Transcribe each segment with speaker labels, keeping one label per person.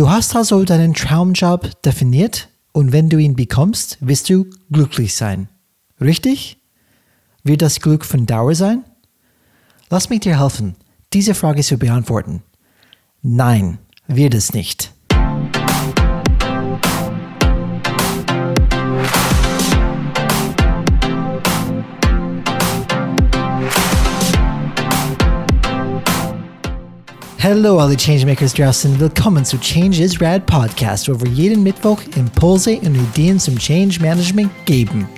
Speaker 1: Du hast also deinen Traumjob definiert und wenn du ihn bekommst, wirst du glücklich sein. Richtig? Wird das Glück von Dauer sein? Lass mich dir helfen, diese Frage zu beantworten. Nein, wird es nicht. Hallo alle Changemakers draußen, willkommen zu Change is Rad Podcast, wo wir jeden Mittwoch Impulse und Ideen zum Change Management geben.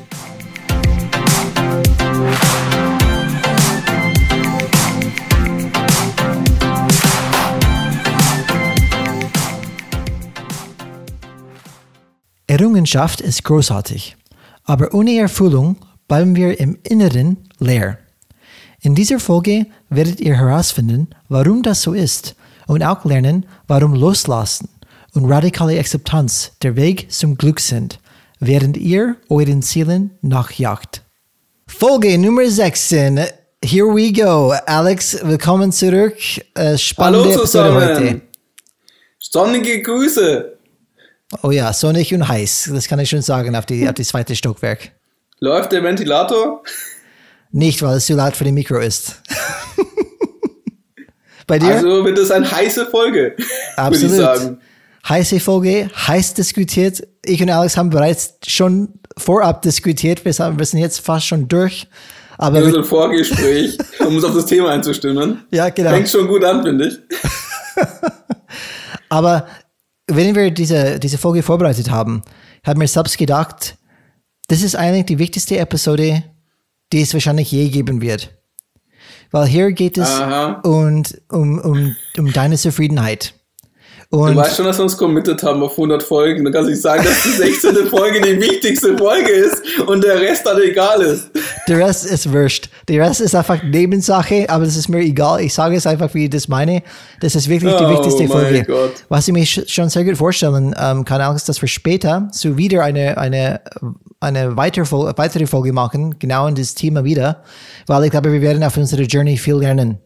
Speaker 1: Errungenschaft ist großartig, aber ohne Erfüllung bleiben wir im Inneren leer. In dieser Folge werdet ihr herausfinden, warum das so ist und auch lernen, warum Loslassen und radikale Akzeptanz der Weg zum Glück sind, während ihr euren Zielen nachjagt. Folge Nummer 16. Here we go. Alex, willkommen zurück.
Speaker 2: Äh, spannende Hallo zusammen. Heute. Sonnige Grüße.
Speaker 1: Oh ja, sonnig und heiß. Das kann ich schon sagen auf die, auf die zweite Stockwerk.
Speaker 2: Läuft der Ventilator?
Speaker 1: Nicht, weil es zu laut für die Mikro ist.
Speaker 2: Bei dir? Also wird es eine heiße Folge.
Speaker 1: Absolut. Würde ich sagen. Heiße Folge, heiß diskutiert. Ich und Alex haben bereits schon vorab diskutiert. Wir sind jetzt fast schon durch.
Speaker 2: Aber ja, so ein Vorgespräch, um uns auf das Thema einzustimmen.
Speaker 1: Ja, genau.
Speaker 2: Fängt schon gut an, finde ich.
Speaker 1: Aber wenn wir diese, diese Folge vorbereitet haben, haben wir selbst gedacht, das ist eigentlich die wichtigste Episode die es wahrscheinlich je geben wird. Weil hier geht es und, um, um, um deine Zufriedenheit.
Speaker 2: Und du weißt schon, dass wir uns committed haben auf 100 Folgen. Dann kannst du nicht sagen, dass die 16. Folge die wichtigste Folge ist und der Rest dann egal ist.
Speaker 1: Der Rest ist wurscht. Der Rest ist einfach Nebensache, aber das ist mir egal. Ich sage es einfach, wie ich das meine. Das ist wirklich die oh wichtigste Folge. Gott. Was ich mir schon sehr gut vorstellen ähm, kann, auch ist, dass wir später so wieder eine, eine eine weitere, weitere Folge machen, genau in das Thema wieder, weil ich glaube, wir werden auf unserer Journey viel lernen.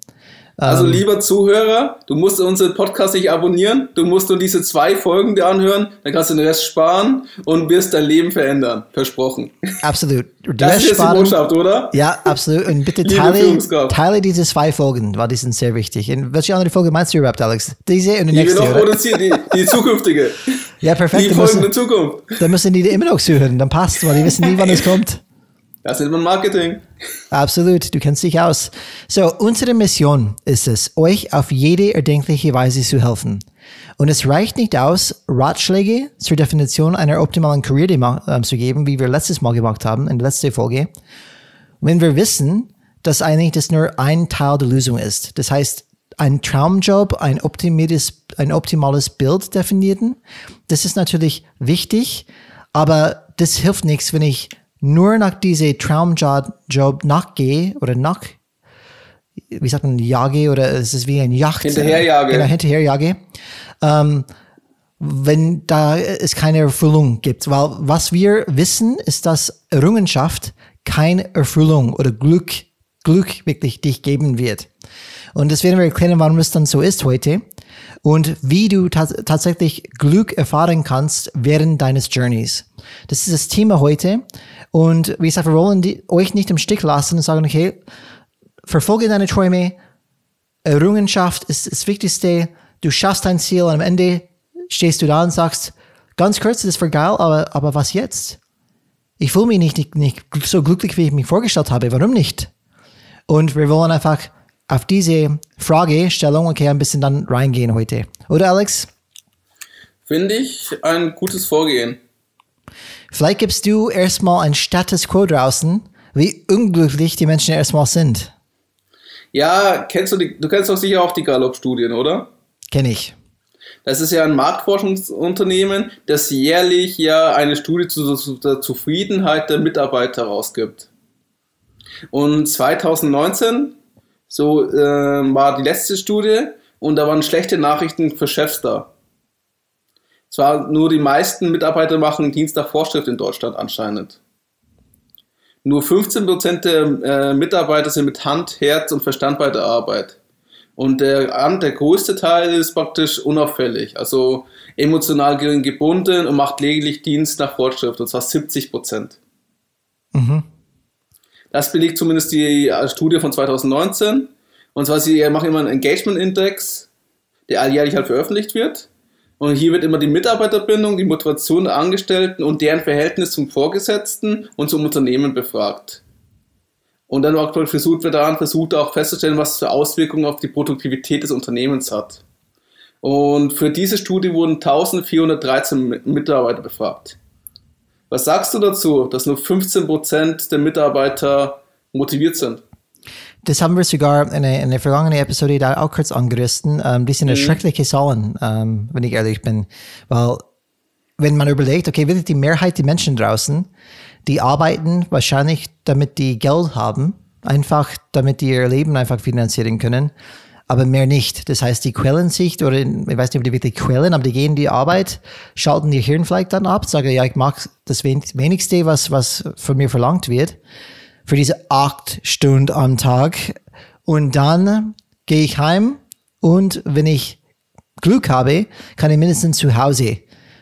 Speaker 2: Also ähm, lieber Zuhörer, du musst unseren Podcast nicht abonnieren, du musst nur diese zwei Folgen dir anhören, dann kannst du den Rest sparen und wirst dein Leben verändern. Versprochen.
Speaker 1: Absolut.
Speaker 2: Das ist sparen, die Botschaft, oder?
Speaker 1: Ja, absolut. Und bitte teile, teile diese zwei Folgen, weil die sind sehr wichtig. Und welche andere Folge meinst du überhaupt, Alex? Diese und die, die nächste,
Speaker 2: oder? Die, die zukünftige.
Speaker 1: Ja, perfekt.
Speaker 2: Die Folgen der Zukunft.
Speaker 1: Dann müssen die immer noch zuhören, dann passt, weil die wissen nie, wann es kommt.
Speaker 2: Das ist mein Marketing.
Speaker 1: Absolut, du kennst dich aus. So, unsere Mission ist es, euch auf jede erdenkliche Weise zu helfen. Und es reicht nicht aus, Ratschläge zur Definition einer optimalen Karriere äh, zu geben, wie wir letztes Mal gemacht haben, in der letzten Folge. Wenn wir wissen, dass eigentlich das nur ein Teil der Lösung ist. Das heißt, ein Traumjob, ein optimales, ein optimales Bild definieren. Das ist natürlich wichtig, aber das hilft nichts, wenn ich nur nach diesem Traumjob Job nachgehe oder nach, wie sagt man, jage oder es ist wie ein Yacht.
Speaker 2: Hinterherjage.
Speaker 1: Genau, hinterherjage. Ähm, wenn da es keine Erfüllung gibt. Weil was wir wissen, ist, dass Errungenschaft keine Erfüllung oder Glück, Glück wirklich dich geben wird. Und das werden wir erklären, warum es dann so ist heute und wie du tatsächlich Glück erfahren kannst während deines Journeys. Das ist das Thema heute. Und wie gesagt, wir wollen die, euch nicht im Stich lassen und sagen, okay, verfolge deine Träume. Errungenschaft ist das Wichtigste. Du schaffst dein Ziel und am Ende stehst du da und sagst, ganz kurz, das war geil, aber, aber was jetzt? Ich fühle mich nicht, nicht, nicht so glücklich, wie ich mich vorgestellt habe. Warum nicht? Und wir wollen einfach auf diese Fragestellung okay, ein bisschen dann reingehen heute. Oder Alex?
Speaker 2: Finde ich ein gutes Vorgehen.
Speaker 1: Vielleicht gibst du erstmal ein Status Quo draußen, wie unglücklich die Menschen erstmal sind.
Speaker 2: Ja, kennst du die, du kennst doch sicher auch die Gallup-Studien, oder?
Speaker 1: Kenn ich.
Speaker 2: Das ist ja ein Marktforschungsunternehmen, das jährlich ja eine Studie zur Zufriedenheit der Mitarbeiter rausgibt. Und 2019 so äh, war die letzte Studie und da waren schlechte Nachrichten für Chefs da. Zwar nur die meisten Mitarbeiter machen Dienst nach Vorschrift in Deutschland anscheinend. Nur 15% der äh, Mitarbeiter sind mit Hand, Herz und Verstand bei der Arbeit. Und der, der größte Teil ist praktisch unauffällig, also emotional gering gebunden und macht lediglich Dienst nach Vorschrift, und zwar 70 Prozent. Mhm. Das belegt zumindest die äh, Studie von 2019. Und zwar, sie machen immer einen Engagement-Index, der alljährlich halt veröffentlicht wird. Und hier wird immer die Mitarbeiterbindung, die Motivation der Angestellten und deren Verhältnis zum Vorgesetzten und zum Unternehmen befragt. Und dann auch versucht wird daran, versucht auch festzustellen, was für Auswirkungen auf die Produktivität des Unternehmens hat. Und für diese Studie wurden 1413 Mitarbeiter befragt. Was sagst du dazu, dass nur 15% der Mitarbeiter motiviert sind?
Speaker 1: Das haben wir sogar in der, in der vergangenen Episode da auch kurz angerissen. Ähm, das sind mhm. schreckliche Zahlen, ähm, wenn ich ehrlich bin. Weil, wenn man überlegt, okay, wirklich die Mehrheit der Menschen draußen, die arbeiten wahrscheinlich, damit die Geld haben, einfach damit die ihr Leben einfach finanzieren können, aber mehr nicht. Das heißt, die quälen sich, oder ich weiß nicht, ob die wirklich quälen, aber die gehen in die Arbeit, schalten ihr Hirn vielleicht dann ab, sagen, ja, ich mag das wenigste, was, was von mir verlangt wird für diese acht Stunden am Tag. Und dann gehe ich heim und wenn ich Glück habe, kann ich mindestens zu Hause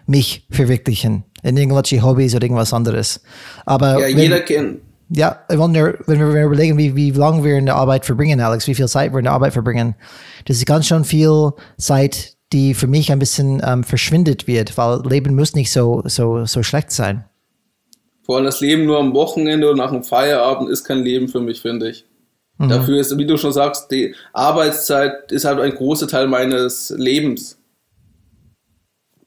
Speaker 1: mich verwirklichen in irgendwelche Hobbys oder irgendwas anderes. Aber
Speaker 2: ja, jeder kennt.
Speaker 1: Ja, wenn wir, wenn wir überlegen, wie, wie lange wir in der Arbeit verbringen, Alex, wie viel Zeit wir in der Arbeit verbringen, das ist ganz schön viel Zeit, die für mich ein bisschen ähm, verschwindet wird, weil Leben muss nicht so, so, so schlecht sein.
Speaker 2: Vor allem das Leben nur am Wochenende oder nach dem Feierabend ist kein Leben für mich, finde ich. Mhm. Dafür ist, wie du schon sagst, die Arbeitszeit ist halt ein großer Teil meines Lebens.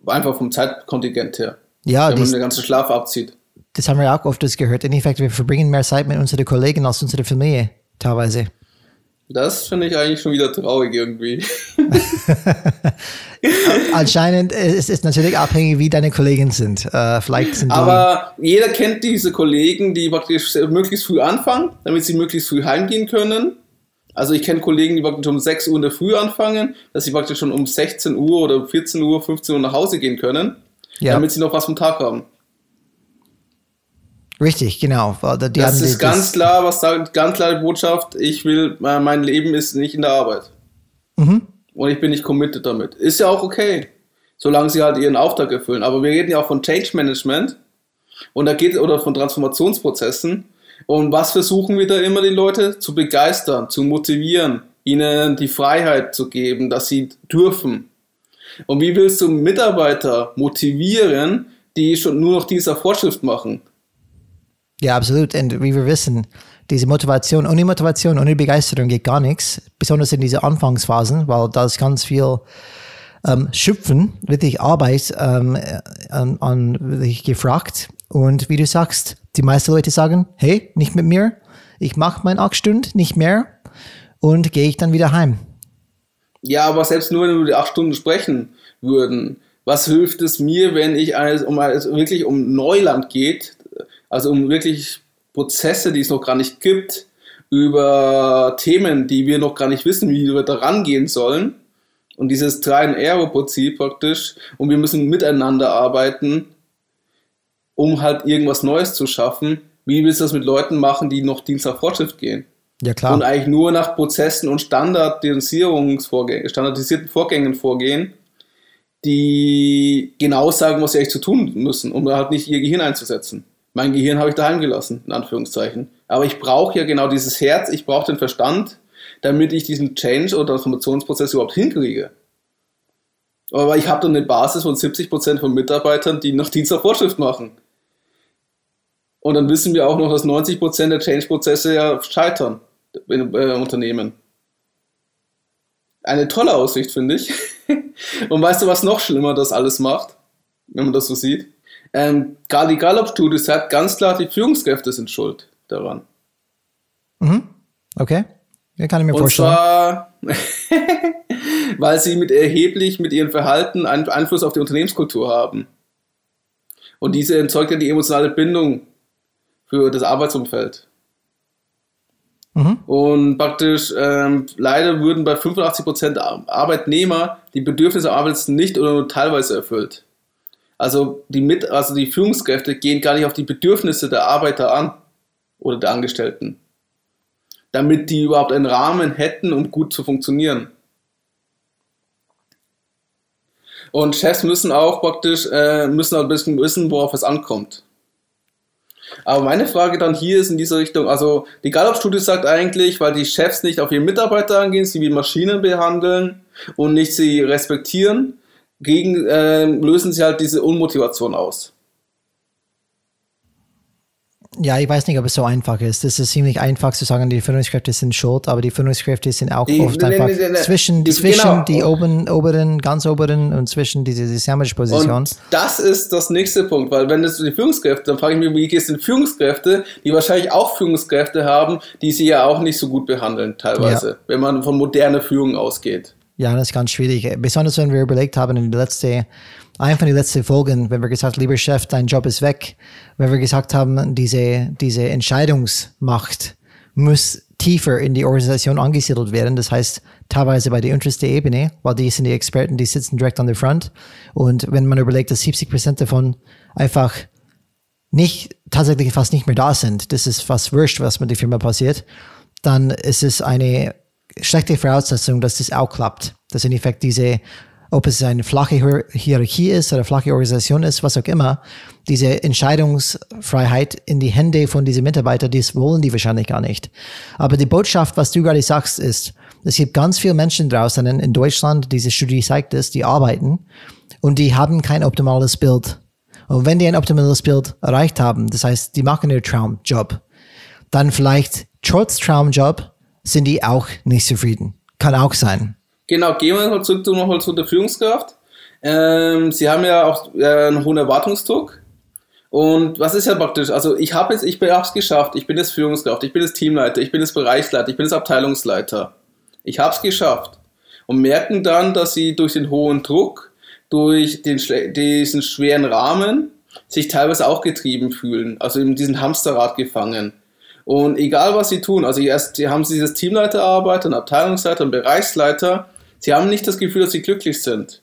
Speaker 2: Einfach vom Zeitkontingent her. Ja, wenn man den ganzen Schlaf abzieht.
Speaker 1: Das haben wir auch oft gehört. In Effekt, wir verbringen mehr Zeit mit unseren Kollegen als unsere Familie, teilweise.
Speaker 2: Das finde ich eigentlich schon wieder traurig irgendwie.
Speaker 1: Anscheinend ist es natürlich abhängig, wie deine Kollegen sind. Äh, vielleicht sind
Speaker 2: Aber jeder kennt diese Kollegen, die praktisch möglichst früh anfangen, damit sie möglichst früh heimgehen können. Also ich kenne Kollegen, die praktisch um 6 Uhr in der Früh anfangen, dass sie praktisch schon um 16 Uhr oder 14 Uhr, 15 Uhr nach Hause gehen können, ja. damit sie noch was vom Tag haben.
Speaker 1: Richtig, genau.
Speaker 2: Die das ist ganz klar, was sagt, ganz klare Botschaft. Ich will, mein Leben ist nicht in der Arbeit. Mhm. Und ich bin nicht committed damit. Ist ja auch okay. Solange sie halt ihren Auftrag erfüllen. Aber wir reden ja auch von Change Management. Und da geht, oder von Transformationsprozessen. Und was versuchen wir da immer die Leute? Zu begeistern, zu motivieren, ihnen die Freiheit zu geben, dass sie dürfen. Und wie willst du Mitarbeiter motivieren, die schon nur noch dieser Vorschrift machen?
Speaker 1: Ja, absolut. Und wie wir wissen, diese Motivation, ohne Motivation, ohne Begeisterung geht gar nichts, besonders in diese Anfangsphasen, weil da ist ganz viel ähm, Schöpfen, wirklich Arbeit ähm, an, an wirklich gefragt. Und wie du sagst, die meisten Leute sagen, hey, nicht mit mir, ich mache mein acht Stunden, nicht mehr und gehe ich dann wieder heim.
Speaker 2: Ja, aber selbst nur, wenn wir die acht Stunden sprechen würden, was hilft es mir, wenn ich als, um als wirklich um Neuland geht, also um wirklich Prozesse, die es noch gar nicht gibt, über Themen, die wir noch gar nicht wissen, wie wir da rangehen sollen. Und dieses Try-and-Error-Prinzip praktisch. Und wir müssen miteinander arbeiten, um halt irgendwas Neues zu schaffen. Wie willst du das mit Leuten machen, die noch Dienst nach Fortschritt gehen?
Speaker 1: Ja, klar.
Speaker 2: Und eigentlich nur nach Prozessen und Standardisierungsvorgängen, standardisierten Vorgängen vorgehen, die genau sagen, was sie eigentlich zu tun müssen, um halt nicht ihr Gehirn einzusetzen. Mein Gehirn habe ich daheim gelassen, in Anführungszeichen. Aber ich brauche ja genau dieses Herz, ich brauche den Verstand, damit ich diesen Change- oder Transformationsprozess überhaupt hinkriege. Aber ich habe dann eine Basis von 70% von Mitarbeitern, die nach Dienst der Vorschrift machen. Und dann wissen wir auch noch, dass 90% der Change-Prozesse ja scheitern in äh, Unternehmen. Eine tolle Aussicht, finde ich. Und weißt du, was noch schlimmer das alles macht, wenn man das so sieht? Ähm, gerade die Gallup-Studie sagt ganz klar, die Führungskräfte sind schuld daran.
Speaker 1: Mhm. Okay. Ja, kann ich mir
Speaker 2: Und
Speaker 1: vorstellen.
Speaker 2: Zwar, weil sie mit erheblich mit ihrem Verhalten einen Einfluss auf die Unternehmenskultur haben. Und diese erzeugt ja die emotionale Bindung für das Arbeitsumfeld. Mhm. Und praktisch, ähm, leider würden bei 85% Arbeitnehmer die Bedürfnisse Arbeits nicht oder nur teilweise erfüllt. Also die, Mit also die Führungskräfte gehen gar nicht auf die Bedürfnisse der Arbeiter an oder der Angestellten, damit die überhaupt einen Rahmen hätten, um gut zu funktionieren. Und Chefs müssen auch praktisch äh, müssen auch ein bisschen wissen, worauf es ankommt. Aber meine Frage dann hier ist in dieser Richtung, also die Gallup-Studie sagt eigentlich, weil die Chefs nicht auf ihre Mitarbeiter angehen, sie wie Maschinen behandeln und nicht sie respektieren, gegen, äh, lösen sie halt diese Unmotivation aus.
Speaker 1: Ja, ich weiß nicht, ob es so einfach ist. Es ist ziemlich einfach zu sagen, die Führungskräfte sind schuld, aber die Führungskräfte sind auch die, oft einfach ne, ne, ne, zwischen, die, zwischen genau. die oben, oberen, ganz oberen und zwischen diese, diese Sandwich-Position.
Speaker 2: Das ist das nächste Punkt, weil wenn es die Führungskräfte, dann frage ich mich, wie geht es den Führungskräfte, die wahrscheinlich auch Führungskräfte haben, die sie ja auch nicht so gut behandeln, teilweise, ja. wenn man von moderner Führung ausgeht.
Speaker 1: Ja, das ist ganz schwierig. Besonders wenn wir überlegt haben, in der letzten einfach die letzten Folgen, wenn wir gesagt lieber Chef, dein Job ist weg, wenn wir gesagt haben, diese, diese Entscheidungsmacht muss tiefer in die Organisation angesiedelt werden. Das heißt, teilweise bei der untersten Ebene, weil die sind die Experten, die sitzen direkt an der Front. Und wenn man überlegt, dass 70 Prozent davon einfach nicht, tatsächlich fast nicht mehr da sind, das ist fast wurscht, was mit der Firma passiert, dann ist es eine schlechte Voraussetzung, dass das auch klappt. Dass in Effekt diese ob es eine flache Hierarchie ist oder flache Organisation ist, was auch immer, diese Entscheidungsfreiheit in die Hände von diesen Mitarbeitern, das wollen die wahrscheinlich gar nicht. Aber die Botschaft, was du gerade sagst, ist, es gibt ganz viele Menschen draußen in Deutschland, diese Studie zeigt es, die arbeiten und die haben kein optimales Bild. Und wenn die ein optimales Bild erreicht haben, das heißt, die machen ihren Traumjob, dann vielleicht trotz Traumjob sind die auch nicht zufrieden. Kann auch sein.
Speaker 2: Genau, gehen wir mal zurück nochmal zu der Führungskraft. Ähm, Sie haben ja auch äh, einen hohen Erwartungsdruck. Und was ist ja praktisch? Also ich habe es geschafft. Ich bin jetzt Führungskraft, ich bin jetzt Teamleiter, ich bin jetzt Bereichsleiter, ich bin jetzt Abteilungsleiter. Ich habe es geschafft. Und merken dann, dass sie durch den hohen Druck, durch den, diesen schweren Rahmen, sich teilweise auch getrieben fühlen. Also in diesen Hamsterrad gefangen. Und egal was sie tun, also erst sie haben sie dieses Teamleiterarbeit, einen Abteilungsleiter, einen Bereichsleiter, Sie haben nicht das Gefühl, dass sie glücklich sind.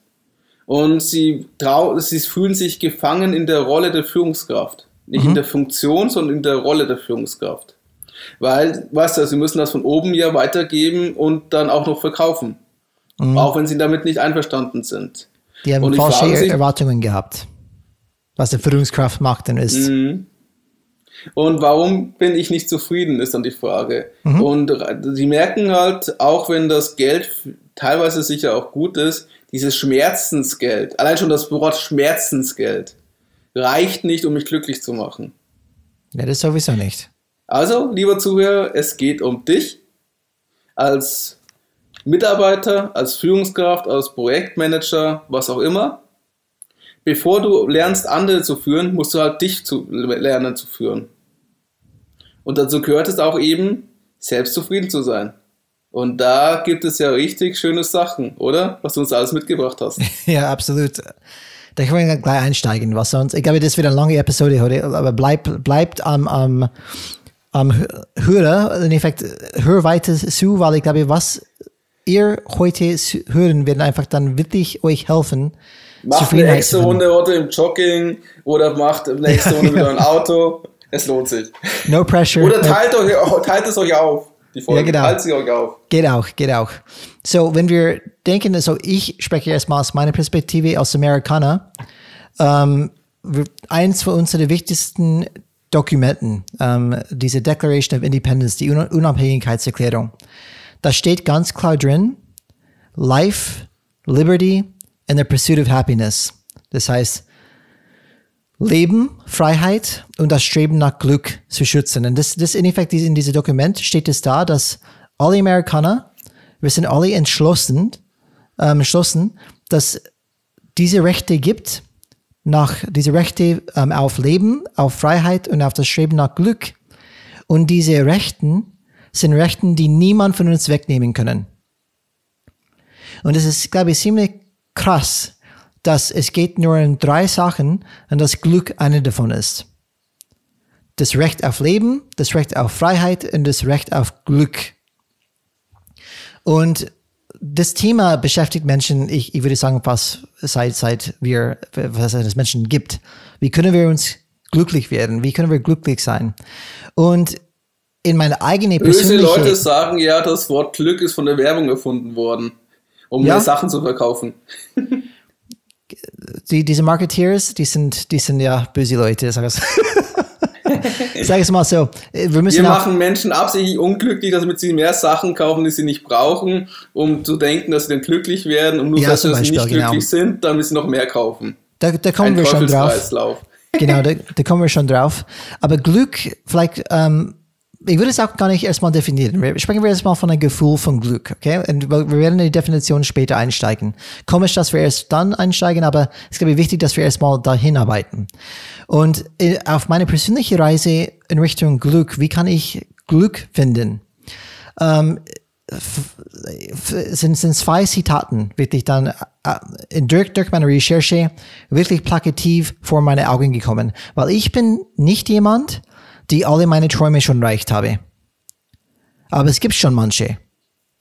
Speaker 2: Und sie, trau sie fühlen sich gefangen in der Rolle der Führungskraft. Nicht mhm. in der Funktion, sondern in der Rolle der Führungskraft. Weil, weißt du, sie müssen das von oben ja weitergeben und dann auch noch verkaufen. Mhm. Auch wenn sie damit nicht einverstanden sind.
Speaker 1: Die haben falsche sich, Erwartungen gehabt. Was eine Führungskraft macht, dann ist.
Speaker 2: Mhm. Und warum bin ich nicht zufrieden, ist dann die Frage. Mhm. Und sie merken halt, auch wenn das Geld teilweise sicher auch gut ist, dieses Schmerzensgeld, allein schon das Wort Schmerzensgeld, reicht nicht, um mich glücklich zu machen.
Speaker 1: Ja, das sowieso nicht.
Speaker 2: Also, lieber Zuhörer, es geht um dich als Mitarbeiter, als Führungskraft, als Projektmanager, was auch immer. Bevor du lernst, andere zu führen, musst du halt dich zu lernen zu führen. Und dazu gehört es auch eben, selbst zufrieden zu sein. Und da gibt es ja richtig schöne Sachen, oder? Was du uns alles mitgebracht hast.
Speaker 1: ja, absolut. Da können wir gleich einsteigen, was sonst. Ich glaube, das wird eine lange Episode heute, aber bleibt, bleibt am, am, am Hörer, in Effekt, hör weiter zu, weil ich glaube, was ihr heute hören, wird einfach dann wirklich euch helfen.
Speaker 2: Macht eine extra Runde heute im Jogging oder macht eine extra Runde wieder ein Auto. Es lohnt sich.
Speaker 1: No pressure.
Speaker 2: Oder teilt, euch, teilt es euch auf. Die Folge. Ja, genau. Teilt sie euch auf.
Speaker 1: Geht auch, geht auch. So, wenn wir denken, also ich spreche erstmal aus meiner Perspektive als Amerikaner. Ähm, eins von unseren wichtigsten Dokumenten, ähm, diese Declaration of Independence, die Unabhängigkeitserklärung, da steht ganz klar drin, Life, Liberty and the Pursuit of Happiness. Das heißt, Leben, Freiheit und das Streben nach Glück zu schützen. Und das, das in Effekt in diesem Dokument steht es da, dass alle Amerikaner, wir sind alle entschlossen, ähm, entschlossen, dass diese Rechte gibt, nach diese Rechte ähm, auf Leben, auf Freiheit und auf das Streben nach Glück. Und diese Rechten sind Rechten, die niemand von uns wegnehmen können. Und es ist, glaube ich, ziemlich krass, dass es geht nur um drei Sachen und das Glück eine davon ist. Das Recht auf Leben, das Recht auf Freiheit und das Recht auf Glück. Und das Thema beschäftigt Menschen, ich, ich würde sagen, fast seit, seit wir, was es Menschen gibt. Wie können wir uns glücklich werden? Wie können wir glücklich sein? Und in meine eigene
Speaker 2: persönliche... Böse Leute sagen ja, das Wort Glück ist von der Werbung erfunden worden, um ja. Sachen zu verkaufen.
Speaker 1: die, diese Marketeers, die sind, die sind ja böse Leute, sag es. sag es mal so. Wir, müssen
Speaker 2: Wir machen Menschen absichtlich unglücklich, damit sie mehr Sachen kaufen, die sie nicht brauchen, um zu denken, dass sie dann glücklich werden und nur,
Speaker 1: Ja,
Speaker 2: dass sie
Speaker 1: zum
Speaker 2: nicht
Speaker 1: Beispiel, genau.
Speaker 2: glücklich sind, damit sie noch mehr kaufen.
Speaker 1: da, da kommen
Speaker 2: Ein
Speaker 1: wir schon drauf. Genau, da, da kommen wir schon drauf. Aber Glück, vielleicht, ähm, ich würde es auch gar nicht erstmal definieren. Wir sprechen wir erstmal von einem Gefühl von Glück, okay? Und wir werden in die Definition später einsteigen. Komisch, dass wir erst dann einsteigen, aber es ist, glaube ich, wichtig, dass wir erstmal dahin arbeiten. Und äh, auf meine persönliche Reise in Richtung Glück, wie kann ich Glück finden? f- sind, sind zwei Zitaten wirklich dann äh, durch, durch meine Recherche wirklich plakativ vor meine Augen gekommen. Weil ich bin nicht jemand, die alle meine Träume schon erreicht habe. Aber es gibt schon manche,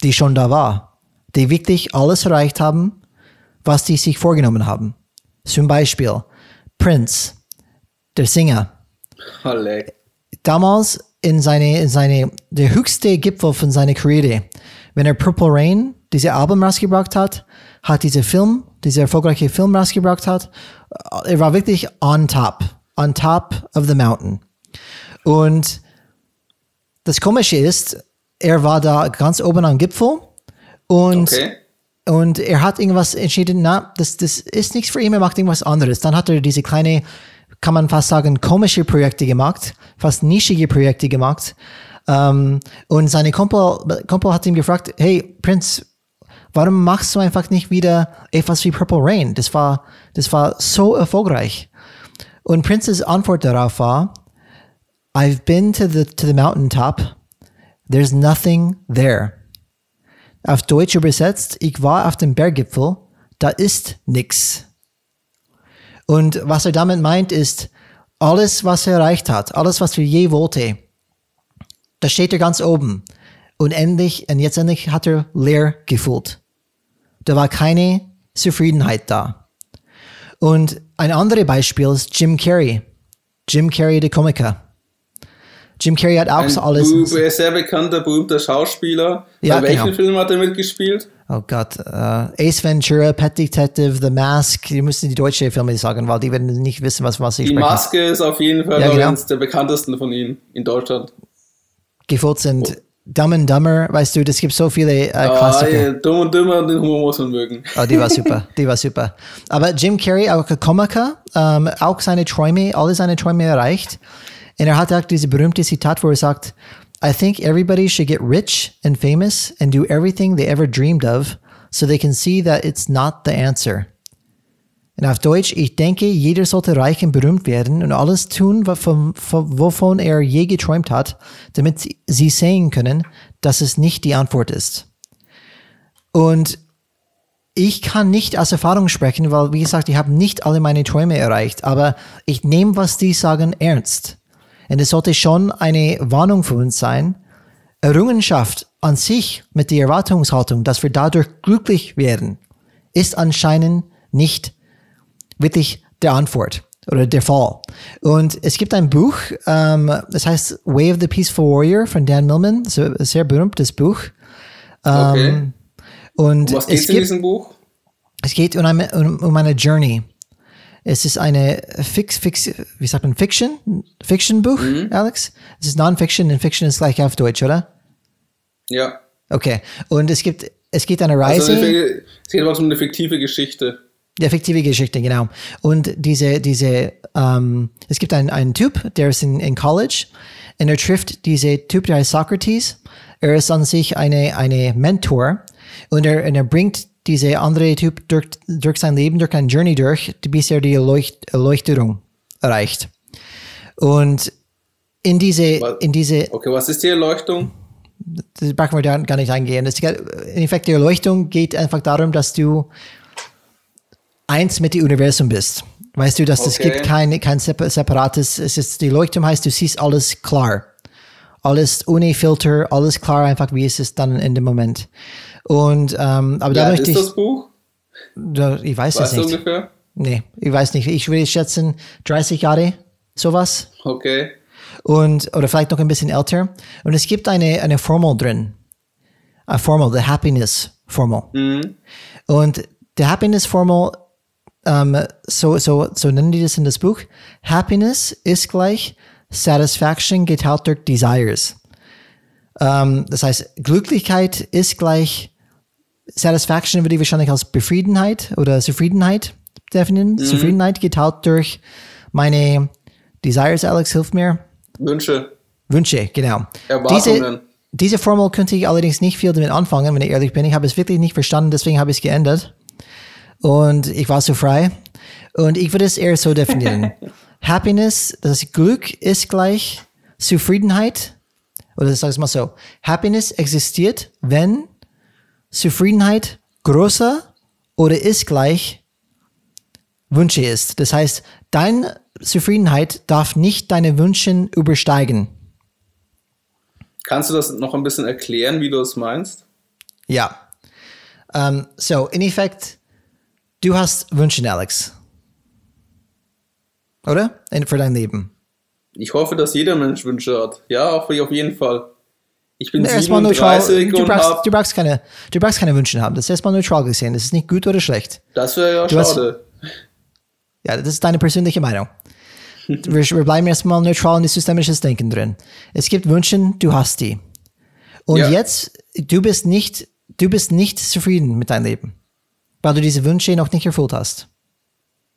Speaker 1: die schon da war, die wirklich alles erreicht haben, was die sich vorgenommen haben. Zum Beispiel Prince, der Sänger,
Speaker 2: Halle.
Speaker 1: damals in seine, in seine, der höchste Gipfel von seiner Karriere, wenn er Purple Rain, diese Album rausgebracht hat, hat dieser Film, dieser erfolgreiche Film rausgebracht hat, er war wirklich on top, on top of the mountain. Und das Komische ist, er war da ganz oben am Gipfel und
Speaker 2: Okay.
Speaker 1: und er hat irgendwas entschieden, na, das, das ist nichts für ihn, er macht irgendwas anderes. Dann hat er diese kleine, kann man fast sagen, komische Projekte gemacht, fast nischige Projekte gemacht. Ähm, und seine Kumpel, Kumpel hat ihm gefragt, hey, Prince, warum machst du einfach nicht wieder etwas wie Purple Rain? Das war, das war so erfolgreich. Und Princes Antwort darauf war, I've been to the, to the mountaintop. There's nothing there. Auf Deutsch übersetzt, ich war auf dem Berggipfel, da ist nix. Und was er damit meint, ist, alles, was er erreicht hat, alles, was er je wollte, da steht er ganz oben. Und endlich, und jetzt endlich hat er leer gefühlt. Da war keine Zufriedenheit da. Und ein anderes Beispiel ist Jim Carrey. Jim Carrey, der Komiker. Jim Carrey hat auch
Speaker 2: Ein
Speaker 1: so alles.
Speaker 2: bu- sehr bekannter, berühmter Schauspieler.
Speaker 1: Ja,
Speaker 2: Bei welchem
Speaker 1: genau.
Speaker 2: Film hat er mitgespielt?
Speaker 1: Oh Gott, äh, Ace Ventura, Pet Detective, The Mask, die müssen die deutsche Filme sagen, weil die werden nicht wissen, was, was ich
Speaker 2: Die
Speaker 1: spreche.
Speaker 2: Maske ist auf jeden Fall
Speaker 1: Ja, genau.
Speaker 2: eines der bekanntesten von ihnen in Deutschland.
Speaker 1: Gefolgt sind Dumb and Dumber, weißt du, das gibt so viele äh,
Speaker 2: Ah,
Speaker 1: Klassiker.
Speaker 2: ja, dumm und dümmer, den Humor muss man mögen.
Speaker 1: Oh, die war super, die war super. Aber Jim Carrey, auch ein Komiker, ähm, auch seine Träume, alle seine Träume erreicht. Und er hat auch diese berühmte Zitat, wo er sagt, I think everybody should get rich and famous and do everything they ever dreamed of, so they can see that it's not the answer. Und auf Deutsch, ich denke, jeder sollte reich und berühmt werden und alles tun, wovon, er je geträumt hat, damit sie sehen können, dass es nicht die Antwort ist. Und ich kann nicht aus Erfahrung sprechen, weil, wie gesagt, ich habe nicht alle meine Träume erreicht, aber ich nehme, was die sagen, ernst. Und es sollte schon eine Warnung für uns sein. Errungenschaft an sich mit der Erwartungshaltung, dass wir dadurch glücklich werden, ist anscheinend nicht wirklich der Antwort oder der Fall. Und es gibt ein Buch, ähm, das heißt Way of the Peaceful Warrior von Dan Millman, ist ein sehr berühmtes Buch.
Speaker 2: Okay.
Speaker 1: Ähm, Und
Speaker 2: Um was
Speaker 1: es
Speaker 2: geht's in
Speaker 1: gibt,
Speaker 2: diesem Buch?
Speaker 1: es geht um eine, um, um eine Journey. Es ist eine Fix, Fix, wie sagt man, Fiction? Fiction-Buch, Alex? Es ist Non-Fiction und Fiction ist gleich auf Deutsch, oder?
Speaker 2: Ja.
Speaker 1: Okay. Und es gibt, es geht eine
Speaker 2: Also
Speaker 1: Reise.
Speaker 2: eine- es geht was um eine fiktive Geschichte.
Speaker 1: Ja, fiktive Geschichte, genau. Und diese, diese, ähm, es gibt einen, einen Typ, der ist in, in College und er trifft diese Typ, der heißt Socrates. Er ist an sich eine, eine Mentor und er, und er bringt diese andere Typ durch, durch sein Leben, durch ein Journey durch, bis er die Erleucht, Erleuchtung erreicht. Und in diese,
Speaker 2: Was-
Speaker 1: in diese,
Speaker 2: Okay, was ist die Erleuchtung?
Speaker 1: das brauchen wir da gar nicht eingehen. Es geht, Im Effekt, die Erleuchtung geht einfach darum, dass du eins mit dem Universum bist. Weißt du, dass es
Speaker 2: Okay.
Speaker 1: gibt kein, kein separ- separates, es ist, die Leuchtung heißt, du siehst alles klar. Alles ohne Filter, alles klar, einfach wie es ist dann in dem Moment. Und, ähm, aber
Speaker 2: Ja,
Speaker 1: da
Speaker 2: ist
Speaker 1: möchte ich,
Speaker 2: das Buch?
Speaker 1: da, ich weiß es nicht.
Speaker 2: ungefähr?
Speaker 1: Nee, ich weiß nicht. Ich würde schätzen 30 Jahre, sowas.
Speaker 2: Okay.
Speaker 1: und oder vielleicht noch ein bisschen älter. Und es gibt eine, eine Formel drin. Eine Formel, the Happiness Formel.
Speaker 2: Mhm.
Speaker 1: Und die Happiness Formel ähm, so, so, so nennen die das in das Buch. Happiness ist gleich Satisfaction geteilt durch Desires. Ähm, das heißt, Glücklichkeit ist gleich Satisfaction würde ich wahrscheinlich als Befriedenheit oder Zufriedenheit definieren. Mhm. Zufriedenheit geteilt durch meine Desires, Alex, hilf mir.
Speaker 2: Wünsche.
Speaker 1: Wünsche, genau.
Speaker 2: Erwartungen.
Speaker 1: Diese, diese Formel könnte ich allerdings nicht viel damit anfangen, wenn ich ehrlich bin. Ich habe es wirklich nicht verstanden, deswegen habe ich es geändert. Und ich war so frei. Und ich würde es eher so definieren. Happiness, das Glück ist gleich Zufriedenheit. Oder sag es mal so. Happiness existiert, wenn Zufriedenheit größer oder ist gleich Wünsche ist. Das heißt, deine Zufriedenheit darf nicht deine Wünsche übersteigen.
Speaker 2: Kannst du das noch ein bisschen erklären, wie du es meinst?
Speaker 1: Ja. Um, ähm, so, in Effekt, du hast Wünsche, Alex. Oder? Für dein Leben.
Speaker 2: Ich hoffe, dass jeder Mensch Wünsche hat. Ja, auf jeden Fall. Ich bin
Speaker 1: erstmal neutral. Du brauchst, du, brauchst keine, du brauchst keine Wünsche haben. Das ist erstmal neutral gesehen. Das ist nicht gut oder schlecht.
Speaker 2: Das wäre ja du schade.
Speaker 1: Hast, ja, das ist deine persönliche Meinung. wir, wir, bleiben erstmal neutral in das systemisches Denken drin. Es gibt Wünsche, du hast die. Und ja. jetzt, du bist nicht, du bist nicht zufrieden mit deinem Leben. Weil du diese Wünsche noch nicht erfüllt hast.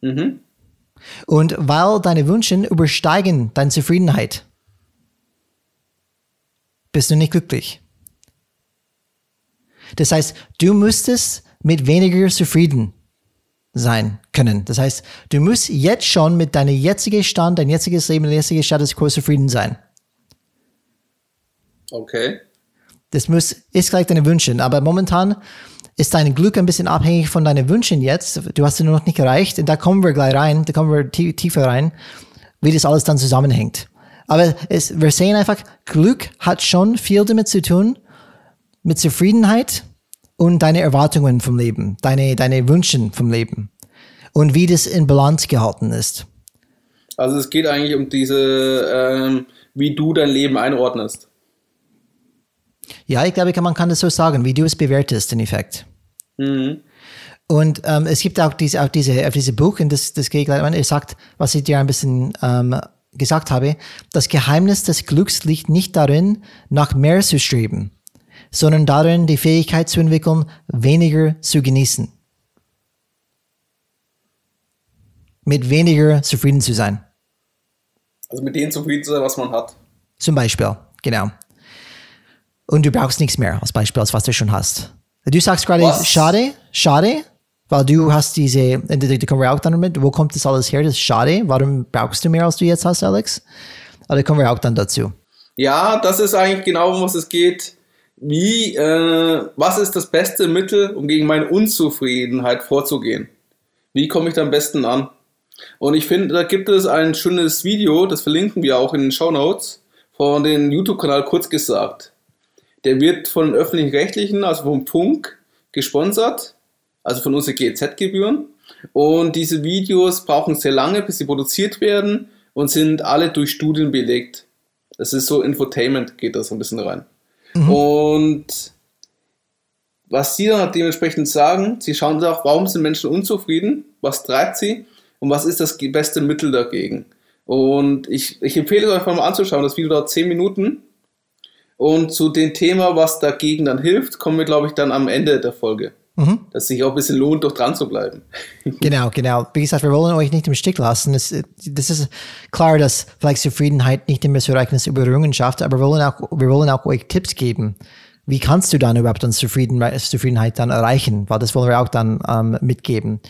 Speaker 1: Mhm. Und weil deine Wünsche übersteigen deine Zufriedenheit bist du nicht glücklich. Das heißt, du müsstest mit weniger zufrieden sein können. Das heißt, du musst jetzt schon mit deinem jetzigen Stand, dein jetziges Leben, dein jetziger Status quo zufrieden sein.
Speaker 2: Okay.
Speaker 1: Das muss, ist gleich deine Wünsche. Aber momentan ist dein Glück ein bisschen abhängig von deinen Wünschen jetzt. Du hast sie noch nicht erreicht. Und da kommen wir gleich rein, da kommen wir tiefer rein, wie das alles dann zusammenhängt. Aber es, wir sehen einfach, Glück hat schon viel damit zu tun, mit Zufriedenheit und deine Erwartungen vom Leben, deine, deine Wünsche vom Leben und wie das in Balance gehalten ist.
Speaker 2: Also es geht eigentlich um diese, ähm, wie du dein Leben einordnest.
Speaker 1: Ja, ich glaube, man kann das so sagen, wie du es bewertest, in Effekt. Mhm. Und ähm, es gibt auch diese, auch diese, auf diese Buch, und das, das geht gleich an, er sagt, was ich dir ein bisschen ähm, gesagt habe, das Geheimnis des Glücks liegt nicht darin, nach mehr zu streben, sondern darin, die Fähigkeit zu entwickeln, weniger zu genießen. Mit weniger zufrieden zu sein.
Speaker 2: Also mit dem zufrieden zu sein, was man hat.
Speaker 1: Zum Beispiel, genau. Und du brauchst nichts mehr als Beispiel, als was du schon hast. Du sagst gerade, was? schade, schade, weil du hast diese, da, kommen wir auch dann mit, wo kommt das alles her? Das ist schade. Warum brauchst du mehr, als du jetzt hast, Alex? Aber da kommen wir auch dann dazu.
Speaker 2: Ja, das ist eigentlich genau, um was es geht. Wie, äh, was ist das beste Mittel, um gegen meine Unzufriedenheit vorzugehen? Wie komme ich da am besten an? Und ich finde, da gibt es ein schönes Video, das verlinken wir auch in den Show Notes, von dem YouTube-Kanal kurz gesagt. Der wird von den öffentlich-rechtlichen, also vom Funk, gesponsert also von unseren GEZ-Gebühren. Und diese Videos brauchen sehr lange, bis sie produziert werden und sind alle durch Studien belegt. Das ist so Infotainment, geht da so ein bisschen rein. Mhm. Und was sie dann dementsprechend sagen, sie schauen sich auch, warum sind Menschen unzufrieden, was treibt sie und was ist das beste Mittel dagegen. Und ich, ich empfehle euch einfach mal anzuschauen, das Video dauert 10 Minuten. Und zu dem Thema, was dagegen dann hilft, kommen wir, glaube ich, dann am Ende der Folge. Mhm. Dass es sich auch ein bisschen lohnt, doch dran zu bleiben.
Speaker 1: Genau, genau. Wie gesagt, wir wollen euch nicht im Stich lassen. Das, das ist klar, dass vielleicht Zufriedenheit nicht immer so erreichen ist über Errungenschaft, aber wir wollen, auch, wir wollen auch euch Tipps geben. Wie kannst du dann überhaupt dann Zufriedenheit, Zufriedenheit dann erreichen? Weil das wollen wir auch dann ähm, mitgeben.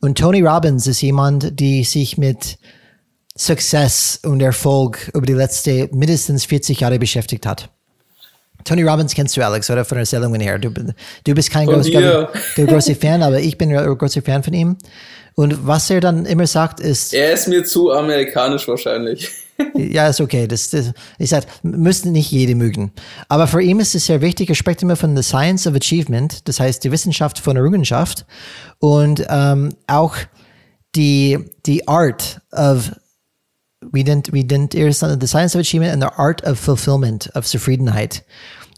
Speaker 1: Und Tony Robbins ist jemand, die sich mit Success und Erfolg über die letzten mindestens 40 Jahre beschäftigt hat. Tony Robbins kennst du, Alex, oder von Erzählungen her. Du, du bist kein großer, großer Fan, aber ich bin ein großer Fan von ihm. Und was er dann immer sagt, ist.
Speaker 2: Er ist mir zu amerikanisch wahrscheinlich.
Speaker 1: ja, ist okay. Das, das, ich sag, müssen nicht jede mögen. Aber für ihn ist es sehr wichtig, er spricht immer von the science of achievement, das heißt die Wissenschaft von Errungenschaft und ähm, auch die, die art of we didn't, we didn't, the science of achievement and the art of fulfillment, of Zufriedenheit.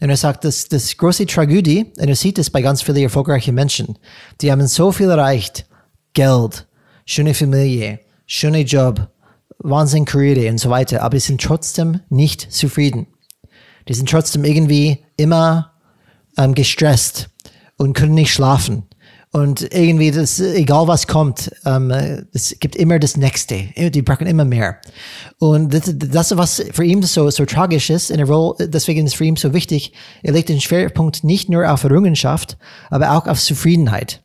Speaker 1: Und er sagt, das, das große Tragödie, und er sieht es bei ganz vielen erfolgreichen Menschen, die haben so viel erreicht, Geld, schöne Familie, schöner Job, Wahnsinn Karriere und so weiter, aber die sind trotzdem nicht zufrieden. Die sind trotzdem irgendwie immer ähm, gestresst und können nicht schlafen. Und irgendwie, das, egal was kommt, ähm, es gibt immer das Nächste. Die brauchen immer mehr. Und das, das was für ihn so, so tragisch ist, in der Rolle, deswegen ist für ihn so wichtig, er legt den Schwerpunkt nicht nur auf Errungenschaft, aber auch auf Zufriedenheit.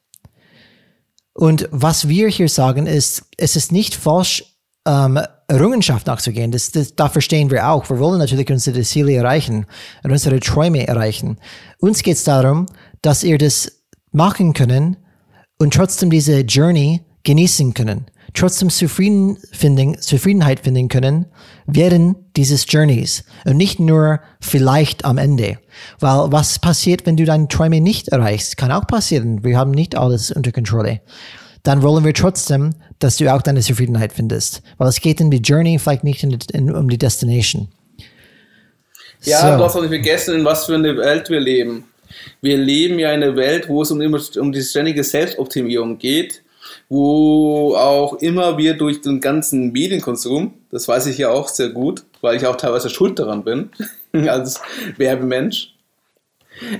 Speaker 1: Und was wir hier sagen ist, es ist nicht falsch, ähm, Errungenschaft nachzugehen. Das, das, da verstehen wir auch. Wir wollen natürlich unsere Ziele erreichen und unsere Träume erreichen. Uns geht es darum, dass ihr das machen können und trotzdem diese Journey genießen können, trotzdem Zufrieden finden, Zufriedenheit finden können während dieses Journeys und nicht nur vielleicht am Ende. Weil was passiert, wenn du deine Träume nicht erreichst? Kann auch passieren. Wir haben nicht alles unter Kontrolle. Dann wollen wir trotzdem, dass du auch deine Zufriedenheit findest. Weil es geht in die Journey, vielleicht nicht in, in, um die Destination.
Speaker 2: Ja, so. du hast auch nicht vergessen, in was für eine Welt wir leben wir leben ja in einer Welt, wo es um, immer, um die ständige Selbstoptimierung geht, wo auch immer wir durch den ganzen Medienkonsum, das weiß ich ja auch sehr gut, weil ich auch teilweise schuld daran bin, als Werbemensch,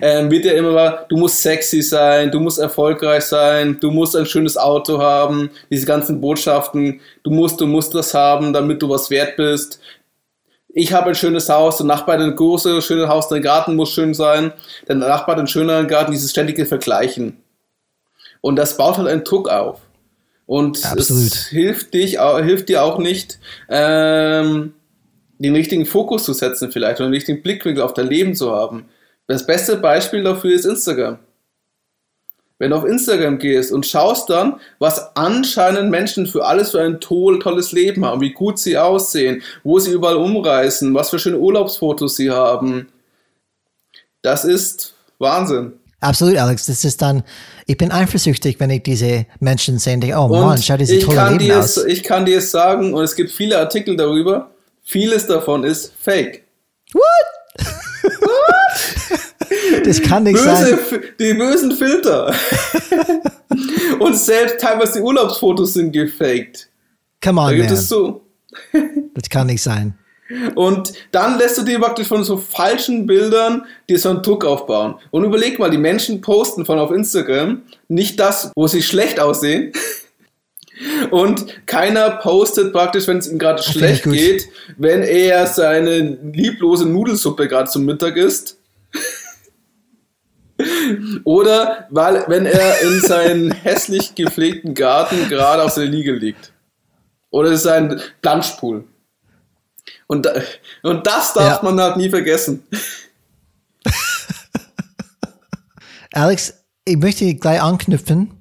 Speaker 2: ähm, wird ja immer, du musst sexy sein, du musst erfolgreich sein, du musst ein schönes Auto haben, diese ganzen Botschaften, du musst, du musst das haben, damit du was wert bist, ich habe ein schönes Haus, der Nachbar hat ein großes, schönes Haus, dein Garten muss schön sein, der Nachbar hat einen schöneren Garten, dieses ständige Vergleichen. Und das baut halt einen Druck auf. Und Absolut. es hilft, dich, hilft dir auch nicht, ähm, den richtigen Fokus zu setzen vielleicht oder den richtigen Blickwinkel auf dein Leben zu haben. Das beste Beispiel dafür ist Instagram. Wenn du auf Instagram gehst und schaust dann, was anscheinend Menschen für alles für ein toll, tolles Leben haben, wie gut sie aussehen, wo sie überall umreißen, was für schöne Urlaubsfotos sie haben, das ist Wahnsinn.
Speaker 1: Absolut, Alex. Das ist dann, ich bin eifersüchtig, wenn ich diese Menschen sehe und denke, oh Mann, schau diese tolle Leben
Speaker 2: dir
Speaker 1: aus.
Speaker 2: ich kann dir sagen, und es gibt viele Artikel darüber, vieles davon ist Fake.
Speaker 1: What? What? Das kann nicht
Speaker 2: Böse,
Speaker 1: sein.
Speaker 2: Die bösen Filter. Und selbst teilweise die Urlaubsfotos sind gefaked.
Speaker 1: Come on,
Speaker 2: da gibt
Speaker 1: man.
Speaker 2: es so.
Speaker 1: Das kann nicht sein.
Speaker 2: Und dann lässt du dir praktisch von so falschen Bildern dir so einen Druck aufbauen. Und überleg mal, die Menschen posten von auf Instagram nicht das, wo sie schlecht aussehen. Und keiner postet praktisch, wenn es ihm gerade schlecht geht, wenn er seine lieblose Nudelsuppe gerade zum Mittag isst. Oder weil, wenn er in seinem hässlich gepflegten Garten gerade auf seiner Liege liegt. Oder es ist ein Planschpool. Und, und das darf ja. man halt nie vergessen.
Speaker 1: Alex, ich möchte gleich anknüpfen,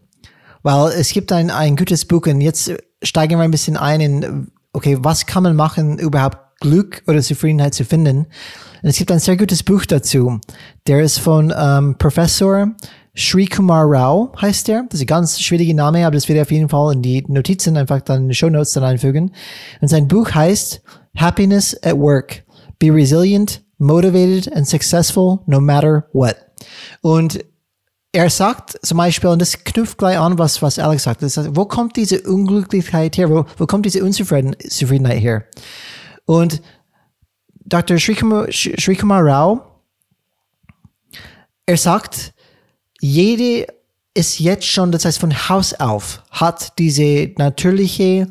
Speaker 1: weil es gibt ein, ein gutes Buch und jetzt steigen wir ein bisschen ein in, okay, was kann man machen, überhaupt Glück oder Zufriedenheit zu finden? Und es gibt ein sehr gutes Buch dazu. Der ist von ähm, Professor Sri Kumar Rao, heißt der. Das ist ein ganz schwieriger Name, aber das werde ich auf jeden Fall in die Notizen einfach dann in die Show Notes dann einfügen. Und sein Buch heißt Happiness at Work. Be resilient, motivated and successful no matter what. Und er sagt zum Beispiel, und das knüpft gleich an, was, was Alex sagt, das heißt, wo kommt diese Unglücklichkeit her? Wo, wo kommt diese Unzufriedenheit her? Und Dr. Srikumar, Rao, er sagt, jede ist jetzt schon, das heißt von Haus auf, hat diese natürliche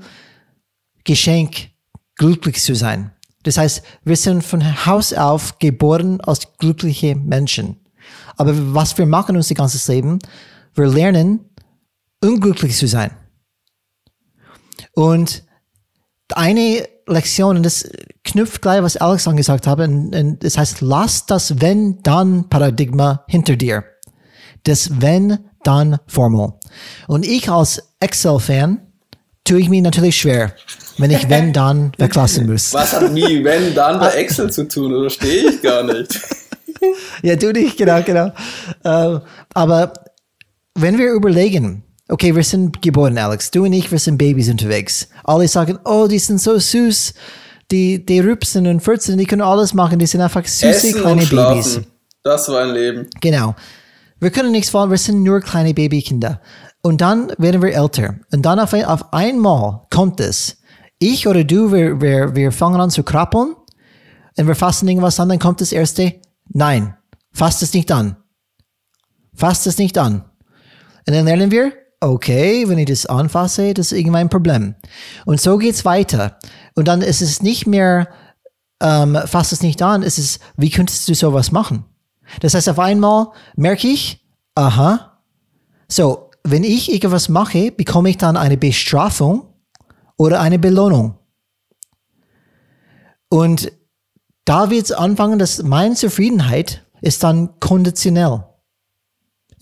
Speaker 1: Geschenk, glücklich zu sein. Das heißt, wir sind von Haus auf geboren als glückliche Menschen. Aber was wir machen unser ganzes Leben, wir lernen, unglücklich zu sein. Und eine Lektion, und das knüpft gleich, was Alex angesagt hat, und, und das heißt, lass das Wenn-Dann-Paradigma hinter dir. Das Wenn-Dann-Formel. Und ich als Excel-Fan tue ich mir natürlich schwer, wenn ich Wenn-Dann weglassen muss.
Speaker 2: Was hat nie Wenn-Dann bei Excel zu tun? Oder stehe ich gar nicht?
Speaker 1: ja, du nicht, genau, genau. Uh, aber wenn wir überlegen, Okay, wir sind geboren, Alex. Du und ich, wir sind Babys unterwegs. Alle sagen, oh, die sind so süß. Die, die rübsen und fürzen, die können alles machen. Die sind einfach süße
Speaker 2: Essen
Speaker 1: kleine
Speaker 2: und
Speaker 1: Babys.
Speaker 2: Das war ein Leben.
Speaker 1: Genau. Wir können nichts wollen, wir sind nur kleine Babykinder. Und dann werden wir älter. Und dann auf, ein, auf einmal kommt es. Ich oder du, wir, wir, wir fangen an zu krabbeln und wir fassen irgendwas an, dann kommt das erste, nein, fasst es nicht an. Fasst es nicht an. Und dann lernen wir, okay, wenn ich das anfasse, das ist irgendein Problem. Und so geht's weiter. Und dann ist es nicht mehr, ähm, fass es nicht an, es ist, wie könntest du sowas machen? Das heißt, auf einmal merke ich, aha, so, wenn ich irgendwas mache, bekomme ich dann eine Bestrafung oder eine Belohnung. Und da wird es anfangen, dass meine Zufriedenheit ist dann konditionell.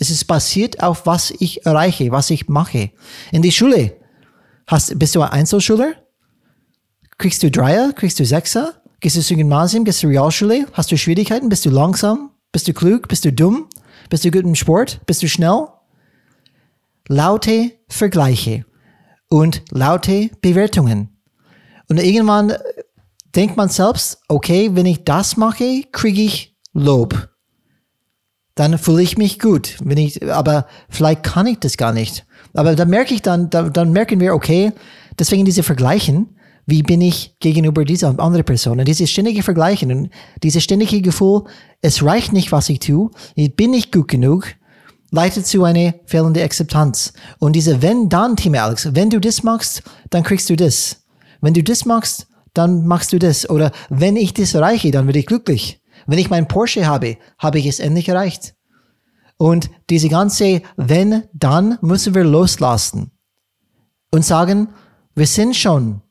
Speaker 1: Es ist basiert auf was ich erreiche, was ich mache. In die Schule hast, bist du ein Einzelschüler? Kriegst du Dreier? Kriegst du Sechser? Gehst du zum Gymnasium? Gehst du Realschule? Hast du Schwierigkeiten? Bist du langsam? Bist du klug? Bist du dumm? Bist du gut im Sport? Bist du schnell? Laute Vergleiche und laute Bewertungen. Und irgendwann denkt man selbst, okay, wenn ich das mache, kriege ich Lob dann fühle ich mich gut. Wenn ich, aber vielleicht kann ich das gar nicht. Aber da merke ich dann, da, dann merken wir, okay, deswegen diese Vergleichen, wie bin ich gegenüber dieser anderen Person? Und dieses ständige Vergleichen und dieses ständige Gefühl, es reicht nicht, was ich tue, ich bin nicht gut genug, leitet zu einer fehlenden Akzeptanz. Und diese Wenn-Dann-Thema, Alex, wenn du das machst, dann kriegst du das. Wenn du das machst, dann machst du das. Oder wenn ich das erreiche, dann werde ich glücklich. Wenn ich mein Porsche habe, habe ich es endlich erreicht. Und diese ganze wenn, dann müssen wir loslassen und sagen, wir sind schon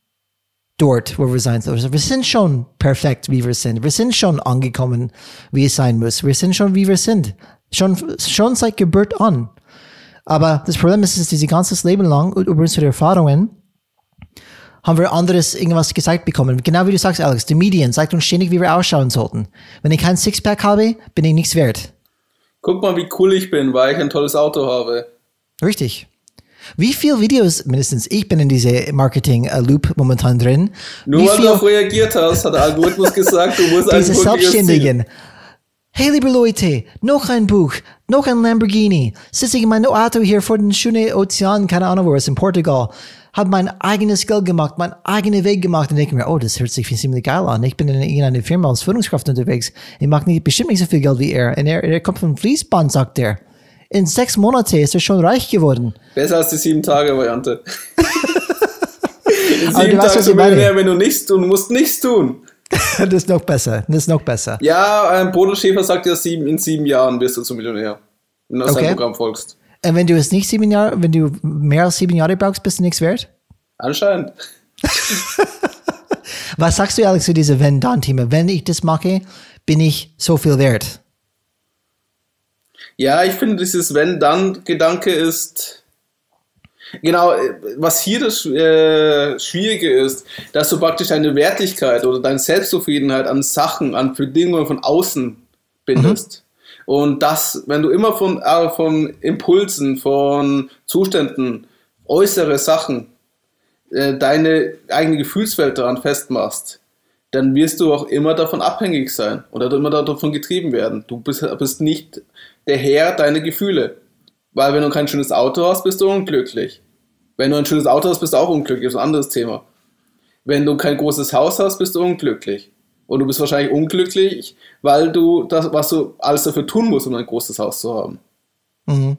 Speaker 1: dort, wo wir sein sollen. Wir sind schon perfekt, wie wir sind. Wir sind schon angekommen, wie es sein muss. Wir sind schon, wie wir sind. Schon, schon seit Geburt an. Aber das Problem ist, dass diese ganze Leben lang, über unsere Erfahrungen, haben wir anderes irgendwas gesagt bekommen. Genau wie du sagst, Alex, die Medien sagt uns ständig, wie wir ausschauen sollten. Wenn ich kein Sixpack habe, bin ich nichts wert.
Speaker 2: Guck mal, wie cool ich bin, weil ich ein tolles Auto habe.
Speaker 1: Richtig. Wie viele Videos, mindestens ich bin in diese Marketing-Loop momentan drin.
Speaker 2: Nur weil du auf reagiert hast, hat der Algorithmus gesagt, du musst
Speaker 1: Diese Selbstständigen. Hey, liebe Leute, noch ein Buch, noch ein Lamborghini. Sitze ich in meinem Auto hier vor dem schönen Ozean, keine Ahnung wo es, in Portugal habe mein eigenes Geld gemacht, mein eigenen Weg gemacht und denke mir, oh, das hört sich ziemlich geil an. Ich bin in irgendeiner Firma als Führungskraft unterwegs. Ich mache nicht, bestimmt nicht so viel Geld wie er. Und er, er kommt vom Fließband, sagt er. In sechs Monaten ist er schon reich geworden.
Speaker 2: Besser als die Sieben-Tage-Variante. in sieben Tagen du Millionär, wenn du nichts tun musst, nichts tun.
Speaker 1: das ist noch besser. Das ist noch besser.
Speaker 2: Ja, ein Bodo Schäfer sagt ja, sieben, in sieben Jahren wirst du zum Millionär. Wenn du okay. seinem Programm folgst.
Speaker 1: Und wenn du es nicht sieben Jahre, wenn du mehr als sieben Jahre brauchst, bist du nichts wert?
Speaker 2: Anscheinend.
Speaker 1: Was sagst du, Alex, zu dieser Wenn-Dann-Thema? Wenn ich das mache, bin ich so viel wert.
Speaker 2: Ja, ich finde, dieses Wenn-Dann-Gedanke ist. Genau, was hier das äh, Schwierige ist, dass du praktisch deine Wertigkeit oder deine Selbstzufriedenheit an Sachen, an Bedingungen von außen bindest. Mhm. Und das, wenn du immer von, äh, von Impulsen, von Zuständen, äußere Sachen, äh, deine eigene Gefühlswelt daran festmachst, dann wirst du auch immer davon abhängig sein oder immer davon getrieben werden. Du bist, bist nicht der Herr deiner Gefühle. Weil wenn du kein schönes Auto hast, bist du unglücklich. Wenn du ein schönes Auto hast, bist du auch unglücklich. Das ist ein anderes Thema. Wenn du kein großes Haus hast, bist du unglücklich. Und du bist wahrscheinlich unglücklich, weil du das, was du alles dafür tun musst, um ein großes Haus zu haben. Mhm.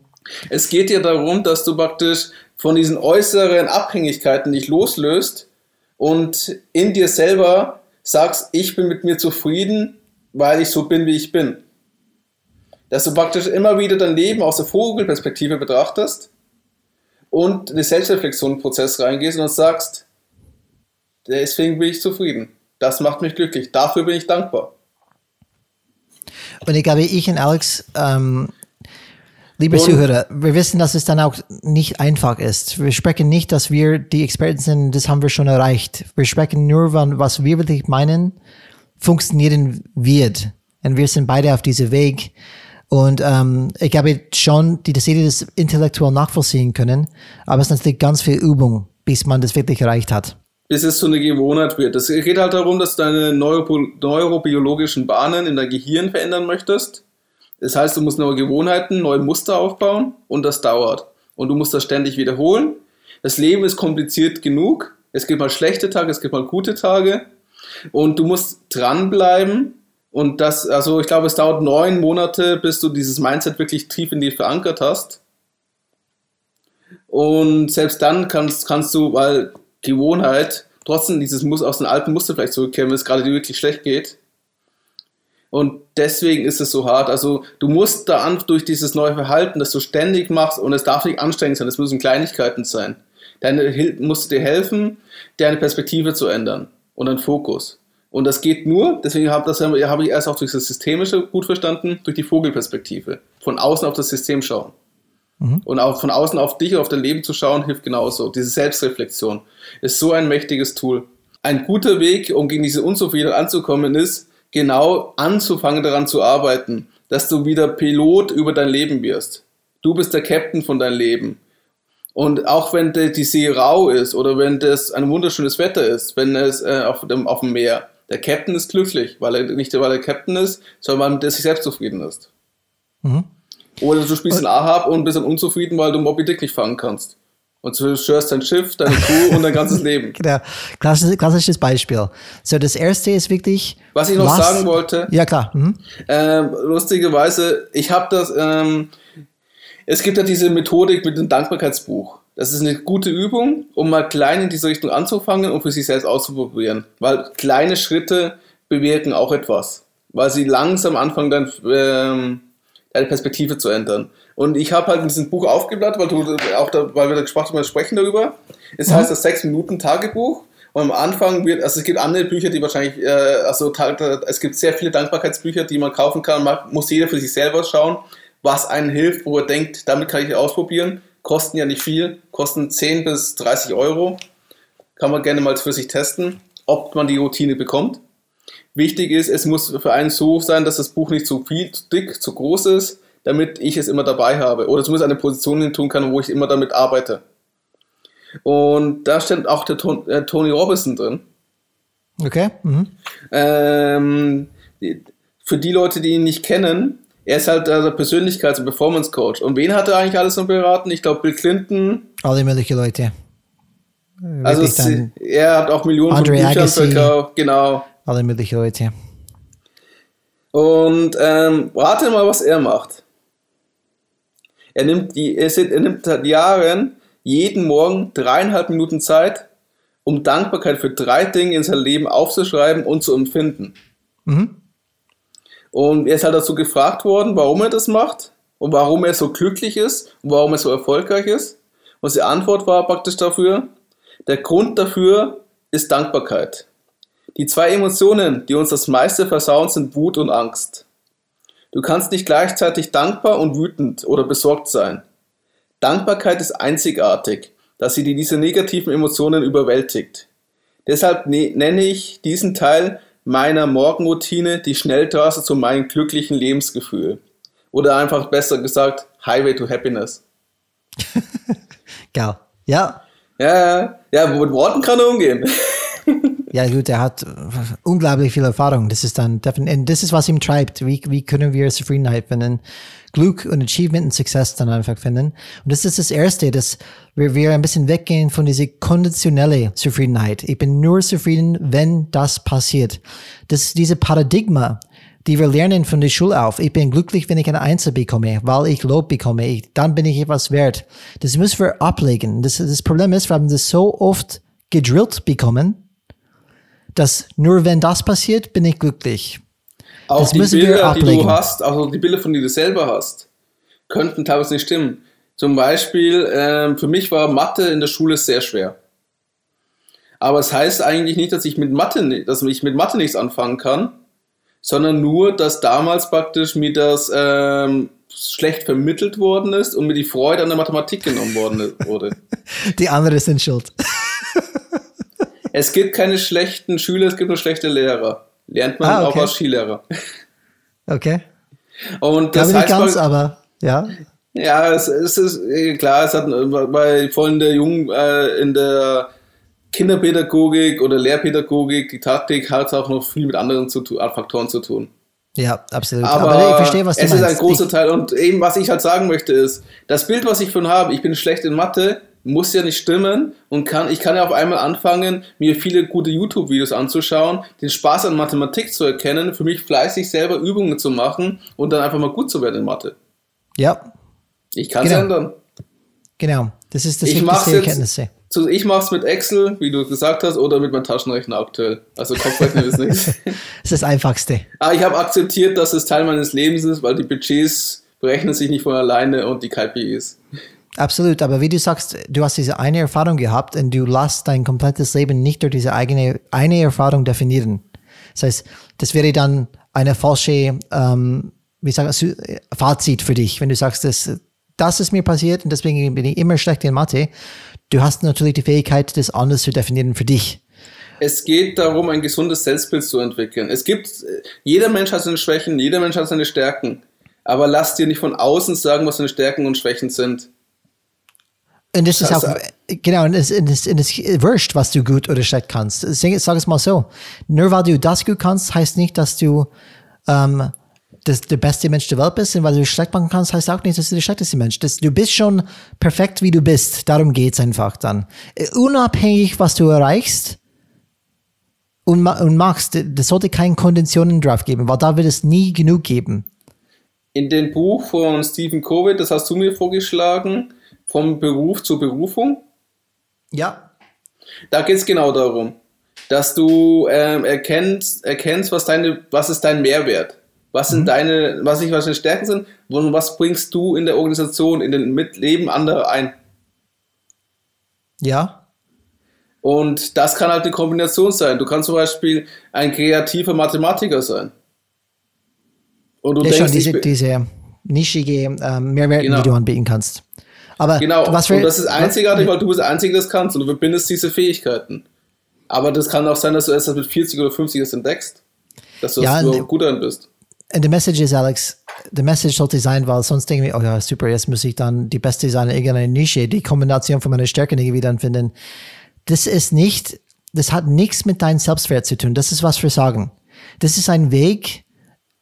Speaker 2: Es geht dir darum, dass du praktisch von diesen äußeren Abhängigkeiten dich loslöst und in dir selber sagst, ich bin mit mir zufrieden, weil ich so bin, wie ich bin. Dass du praktisch immer wieder dein Leben aus der Vogelperspektive betrachtest und in den Selbstreflexion-Prozess reingehst und sagst, deswegen bin ich zufrieden. Das macht mich glücklich. Dafür bin ich dankbar.
Speaker 1: Und ich glaube, ich und Alex, ähm, liebe und, Zuhörer, wir wissen, dass es dann auch nicht einfach ist. Wir sprechen nicht, dass wir die Experten sind, das haben wir schon erreicht. Wir sprechen nur, von was wir wirklich meinen, funktionieren wird. Und wir sind beide auf diesem Weg. Und ähm, ich glaube schon, die das das intellektuell nachvollziehen können, aber es ist natürlich ganz viel Übung, bis man das wirklich erreicht hat
Speaker 2: bis es so eine Gewohnheit wird. Es geht halt darum, dass du deine Neuro neurobiologischen Bahnen in dein Gehirn verändern möchtest. Das heißt, du musst neue Gewohnheiten, neue Muster aufbauen und das dauert. Und du musst das ständig wiederholen. Das Leben ist kompliziert genug. Es gibt mal schlechte Tage, es gibt mal gute Tage. Und du musst dranbleiben. Und das, also ich glaube, es dauert neun Monate, bis du dieses Mindset wirklich tief in dir verankert hast. Und selbst dann kannst, kannst du, weil Gewohnheit, trotzdem dieses Muss aus den alten Muster vielleicht zurückkehren, wenn es gerade dir wirklich schlecht geht. Und deswegen ist es so hart. Also du musst da an durch dieses neue Verhalten, das du ständig machst, und es darf nicht anstrengend sein, es müssen Kleinigkeiten sein. Deine musst dir helfen, deine Perspektive zu ändern und einen Fokus. Und das geht nur, deswegen habe hab ich erst auch durch das Systemische gut verstanden, durch die Vogelperspektive. Von außen auf das System schauen. Mhm. Und auch von außen auf dich, auf dein Leben zu schauen, hilft genauso. Diese Selbstreflexion ist so ein mächtiges Tool. Ein guter Weg, um gegen diese Unzufriedenheit anzukommen, ist, genau anzufangen daran zu arbeiten, dass du wieder Pilot über dein Leben wirst. Du bist der Captain von deinem Leben. Und auch wenn die See rau ist oder wenn das ein wunderschönes Wetter ist, wenn es äh, auf, dem, auf dem Meer, der Captain ist glücklich, weil er nicht weil er Captain ist, sondern weil er sich selbst zufrieden ist. Mhm. Oder du spielst ein Ahab und bist dann unzufrieden, weil du Moby Dick nicht fangen kannst. Und du zerstörst dein Schiff, deine Crew und dein ganzes Leben.
Speaker 1: Genau. Klassisches, klassisches Beispiel. So, das erste ist wirklich.
Speaker 2: Was ich noch was, sagen wollte.
Speaker 1: Ja, klar. Mhm.
Speaker 2: Ähm, lustigerweise, ich habe das. Ähm, es gibt ja diese Methodik mit dem Dankbarkeitsbuch. Das ist eine gute Übung, um mal klein in diese Richtung anzufangen und für sich selbst auszuprobieren. Weil kleine Schritte bewirken auch etwas. Weil sie langsam anfangen, dann ähm, deine Perspektive zu ändern. Und ich habe halt in diesem Buch aufgeblättert, weil, du, auch da, weil wir da gesprochen haben, wir sprechen darüber. Es mhm. heißt das 6-Minuten-Tagebuch. Und am Anfang wird, also es gibt andere Bücher, die wahrscheinlich, äh, also es gibt sehr viele Dankbarkeitsbücher, die man kaufen kann. Man muss jeder für sich selber schauen, was einen hilft, wo er denkt, damit kann ich ausprobieren. Kosten ja nicht viel, kosten 10 bis 30 Euro. Kann man gerne mal für sich testen, ob man die Routine bekommt. Wichtig ist, es muss für einen so sein, dass das Buch nicht zu viel, zu dick, zu groß ist, damit ich es immer dabei habe. Oder zumindest eine Position hin tun kann, wo ich immer damit arbeite. Und da steht auch der Ton, äh, Tony Robinson drin.
Speaker 1: Okay. Mhm.
Speaker 2: Ähm, für die Leute, die ihn nicht kennen, er ist halt der Persönlichkeits- und Performance-Coach. Und wen hat er eigentlich alles noch beraten? Ich glaube, Bill Clinton.
Speaker 1: Alle möglichen Leute.
Speaker 2: Also es, er hat auch Millionen
Speaker 1: Andre von Büchern
Speaker 2: verkauft. Genau.
Speaker 1: Alle möglichen Leute.
Speaker 2: Und ähm, rate mal, was er macht. Er nimmt, die, er, er nimmt seit Jahren jeden Morgen dreieinhalb Minuten Zeit, um Dankbarkeit für drei Dinge in seinem Leben aufzuschreiben und zu empfinden. Mhm. Und er ist halt dazu gefragt worden, warum er das macht und warum er so glücklich ist und warum er so erfolgreich ist. Und die Antwort war praktisch dafür, der Grund dafür ist Dankbarkeit. Die zwei Emotionen, die uns das meiste versauen, sind Wut und Angst. Du kannst nicht gleichzeitig dankbar und wütend oder besorgt sein. Dankbarkeit ist einzigartig, dass sie diese negativen Emotionen überwältigt. Deshalb ne-, nenne ich diesen Teil meiner Morgenroutine die Schnelltrasse zu meinem glücklichen Lebensgefühl. Oder einfach besser gesagt, Highway to Happiness.
Speaker 1: Geil. Ja.
Speaker 2: Ja, ja, mit Worten kann er umgehen.
Speaker 1: Ja, gut, er hat unglaublich viel Erfahrung. Das ist dann definitiv, das ist, was ihm treibt. Wie, wie können wir Zufriedenheit finden? Glück und Achievement und Success dann einfach finden. Und das ist das Erste, dass wir, wir ein bisschen weggehen von dieser konditionelle Zufriedenheit. Ich bin nur zufrieden, wenn das passiert. Das ist diese Paradigma, die wir lernen von der Schule auf. Ich bin glücklich, wenn ich eine Einzel bekomme, weil ich Lob bekomme. Ich, dann bin ich etwas wert. Das müssen wir ablegen. Das, das Problem ist, wir haben das so oft gedrillt bekommen, dass nur wenn das passiert, bin ich glücklich.
Speaker 2: Auch das die Bilder, die du hast, also die Bilder, von die du selber hast, könnten teilweise nicht stimmen. Zum Beispiel, äh, für mich war Mathe in der Schule sehr schwer. Aber es das heißt eigentlich nicht, dass ich mit Mathe, dass ich mit Mathe nichts anfangen kann, sondern nur, dass damals praktisch mir das ähm, schlecht vermittelt worden ist und mir die Freude an der Mathematik genommen worden wurde.
Speaker 1: Die anderen sind schuld.
Speaker 2: Es gibt keine schlechten Schüler, es gibt nur schlechte Lehrer. Lernt man ah, okay. auch als Skilehrer.
Speaker 1: Okay.
Speaker 2: Und das
Speaker 1: heißt, nicht ganz, aber ja.
Speaker 2: Ja, es, es ist äh, klar, es hat bei von der Jungen äh, in der Kinderpädagogik oder Lehrpädagogik, die Taktik hat auch noch viel mit anderen zu, Faktoren zu tun.
Speaker 1: Ja, absolut.
Speaker 2: Aber,
Speaker 1: Aber ich verstehe, was du
Speaker 2: es
Speaker 1: meinst.
Speaker 2: ist ein großer
Speaker 1: ich,
Speaker 2: Teil. Und eben, was ich halt sagen möchte, ist, das Bild, was ich von habe, ich bin schlecht in Mathe, muss ja nicht stimmen und kann, ich kann ja auf einmal anfangen, mir viele gute YouTube-Videos anzuschauen, den Spaß an Mathematik zu erkennen, für mich fleißig selber Übungen zu machen und dann einfach mal gut zu werden in Mathe.
Speaker 1: ja,
Speaker 2: Ich kann es
Speaker 1: Genau.
Speaker 2: ändern.
Speaker 1: genau. Das ist das
Speaker 2: Ich mach's jetzt-
Speaker 1: Erkenntnisse.
Speaker 2: So, ich mache es mit Excel, wie du gesagt hast, oder mit meinem Taschenrechner aktuell. Also Kopfrechnen ist nichts.
Speaker 1: Das ist das Einfachste.
Speaker 2: Aber ich habe akzeptiert, dass es Teil meines Lebens ist, weil die Budgets berechnen sich nicht von alleine und die KPIs.
Speaker 1: Absolut, aber wie du sagst, du hast diese eine Erfahrung gehabt und du lässt dein komplettes Leben nicht durch diese eigene eine Erfahrung definieren. Das heißt, das wäre dann eine falsche, ähm, wie sagen, Su- Fazit für dich, wenn du sagst, das, das ist mir passiert und deswegen bin ich immer schlecht in Mathe. Du hast natürlich die Fähigkeit, das anders zu definieren für dich.
Speaker 2: Es geht darum, ein gesundes Selbstbild zu entwickeln. Es gibt, jeder Mensch hat seine Schwächen, jeder Mensch hat seine Stärken. Aber lass dir nicht von außen sagen, was deine Stärken und Schwächen sind.
Speaker 1: Und das ist
Speaker 2: Das-
Speaker 1: auch, genau, und es und es- und es wurscht, was du gut oder schlecht kannst. Sag sag es mal so. Nur weil du das gut kannst, heißt nicht, dass du ähm, das, der beste Mensch der Welt bist. Und weil du schlecht machen kannst, heißt auch nicht, dass du der schlechteste Mensch bist. Du bist schon perfekt, wie du bist. Darum geht's einfach dann. Äh, Unabhängig, was du erreichst und, und machst, das sollte keine Konditionen drauf geben, weil da wird es nie genug geben.
Speaker 2: In dem Buch von Stephen Covey, das hast du mir vorgeschlagen, vom Beruf zur Berufung,
Speaker 1: Ja.
Speaker 2: da geht es genau darum, dass du ähm, erkennst, erkennst was, deine, was ist dein Mehrwert, was sind deine, was nicht was deine Stärken sind und was bringst du in der Organisation, in den Mitleben anderer ein.
Speaker 1: Ja.
Speaker 2: Und das kann halt eine Kombination sein. Du kannst zum Beispiel ein kreativer Mathematiker sein. Und du
Speaker 1: Ja, schon
Speaker 2: denkst, ich
Speaker 1: diese, diese nischige ähm, Mehrwerte,
Speaker 2: Genau.
Speaker 1: die du anbieten kannst. Aber
Speaker 2: Genau,
Speaker 1: was für,
Speaker 2: und das ist einzigartig, weil du bist der Einzige, das kannst und du verbindest diese Fähigkeiten. Aber das kann auch sein, dass du erst mit 40 oder 50 das entdeckst. Dass du
Speaker 1: Ja,
Speaker 2: das überhaupt gut darin bist.
Speaker 1: And the message is, Alex, the message sollte sein, weil sonst denken wir, oh ja, super, jetzt muss ich dann die Beste sein in irgendeiner Nische, die Kombination von meinen Stärken irgendwie dann finden. Das ist nicht, das hat nichts mit deinem Selbstwert zu tun. Das ist was wir sagen. Das ist ein Weg,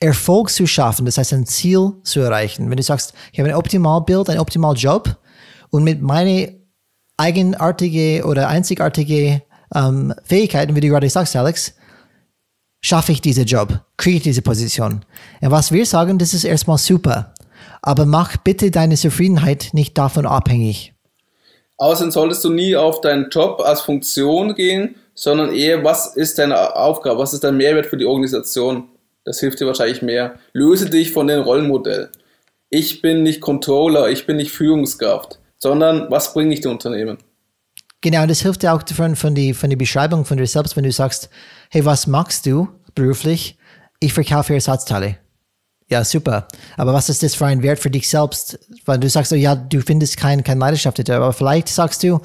Speaker 1: Erfolg zu schaffen, das heißt ein Ziel zu erreichen. Wenn du sagst, ich habe ein Optimalbild, ein Optimaljob und mit meiner eigenartige oder einzigartige ähm, Fähigkeiten, wie du gerade sagst, Alex, schaffe ich diesen Job, kriege ich diese Position. Und was wir sagen, das ist erstmal super. Aber mach bitte deine Zufriedenheit nicht davon abhängig.
Speaker 2: Außerdem solltest du nie auf deinen Job als Funktion gehen, sondern eher, was ist deine Aufgabe, was ist dein Mehrwert für die Organisation. Das hilft dir wahrscheinlich mehr. Löse dich von dem Rollenmodell. Ich bin nicht Controller, ich bin nicht Führungskraft, sondern was bringe ich dem Unternehmen?
Speaker 1: Genau, und das hilft dir auch von, von, die, von der Beschreibung von dir selbst, wenn du sagst, hey, was machst du beruflich? Ich verkaufe Ersatzteile. Ja, super. Aber was ist das für ein Wert für dich selbst? Weil du sagst, oh ja, du findest kein, keine Leidenschaft dahinter, aber vielleicht sagst du,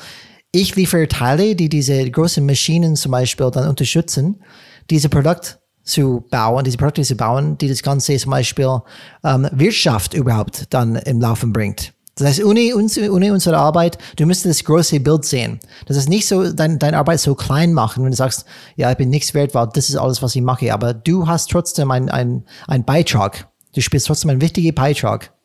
Speaker 1: ich liefere Teile, die diese großen Maschinen zum Beispiel dann unterstützen, diese Produkt zu bauen, diese Produkte zu bauen, die das Ganze zum Beispiel ähm, Wirtschaft überhaupt dann im Laufen bringt. Das heißt, ohne, uns, ohne unsere Arbeit, du müsstest das große Bild sehen. Das ist nicht so, dein, deine Arbeit so klein machen, wenn du sagst, ja, ich bin nichts wert, weil das ist alles, was ich mache. Aber du hast trotzdem einen ein Beitrag. Du spielst trotzdem einen wichtigen Beitrag.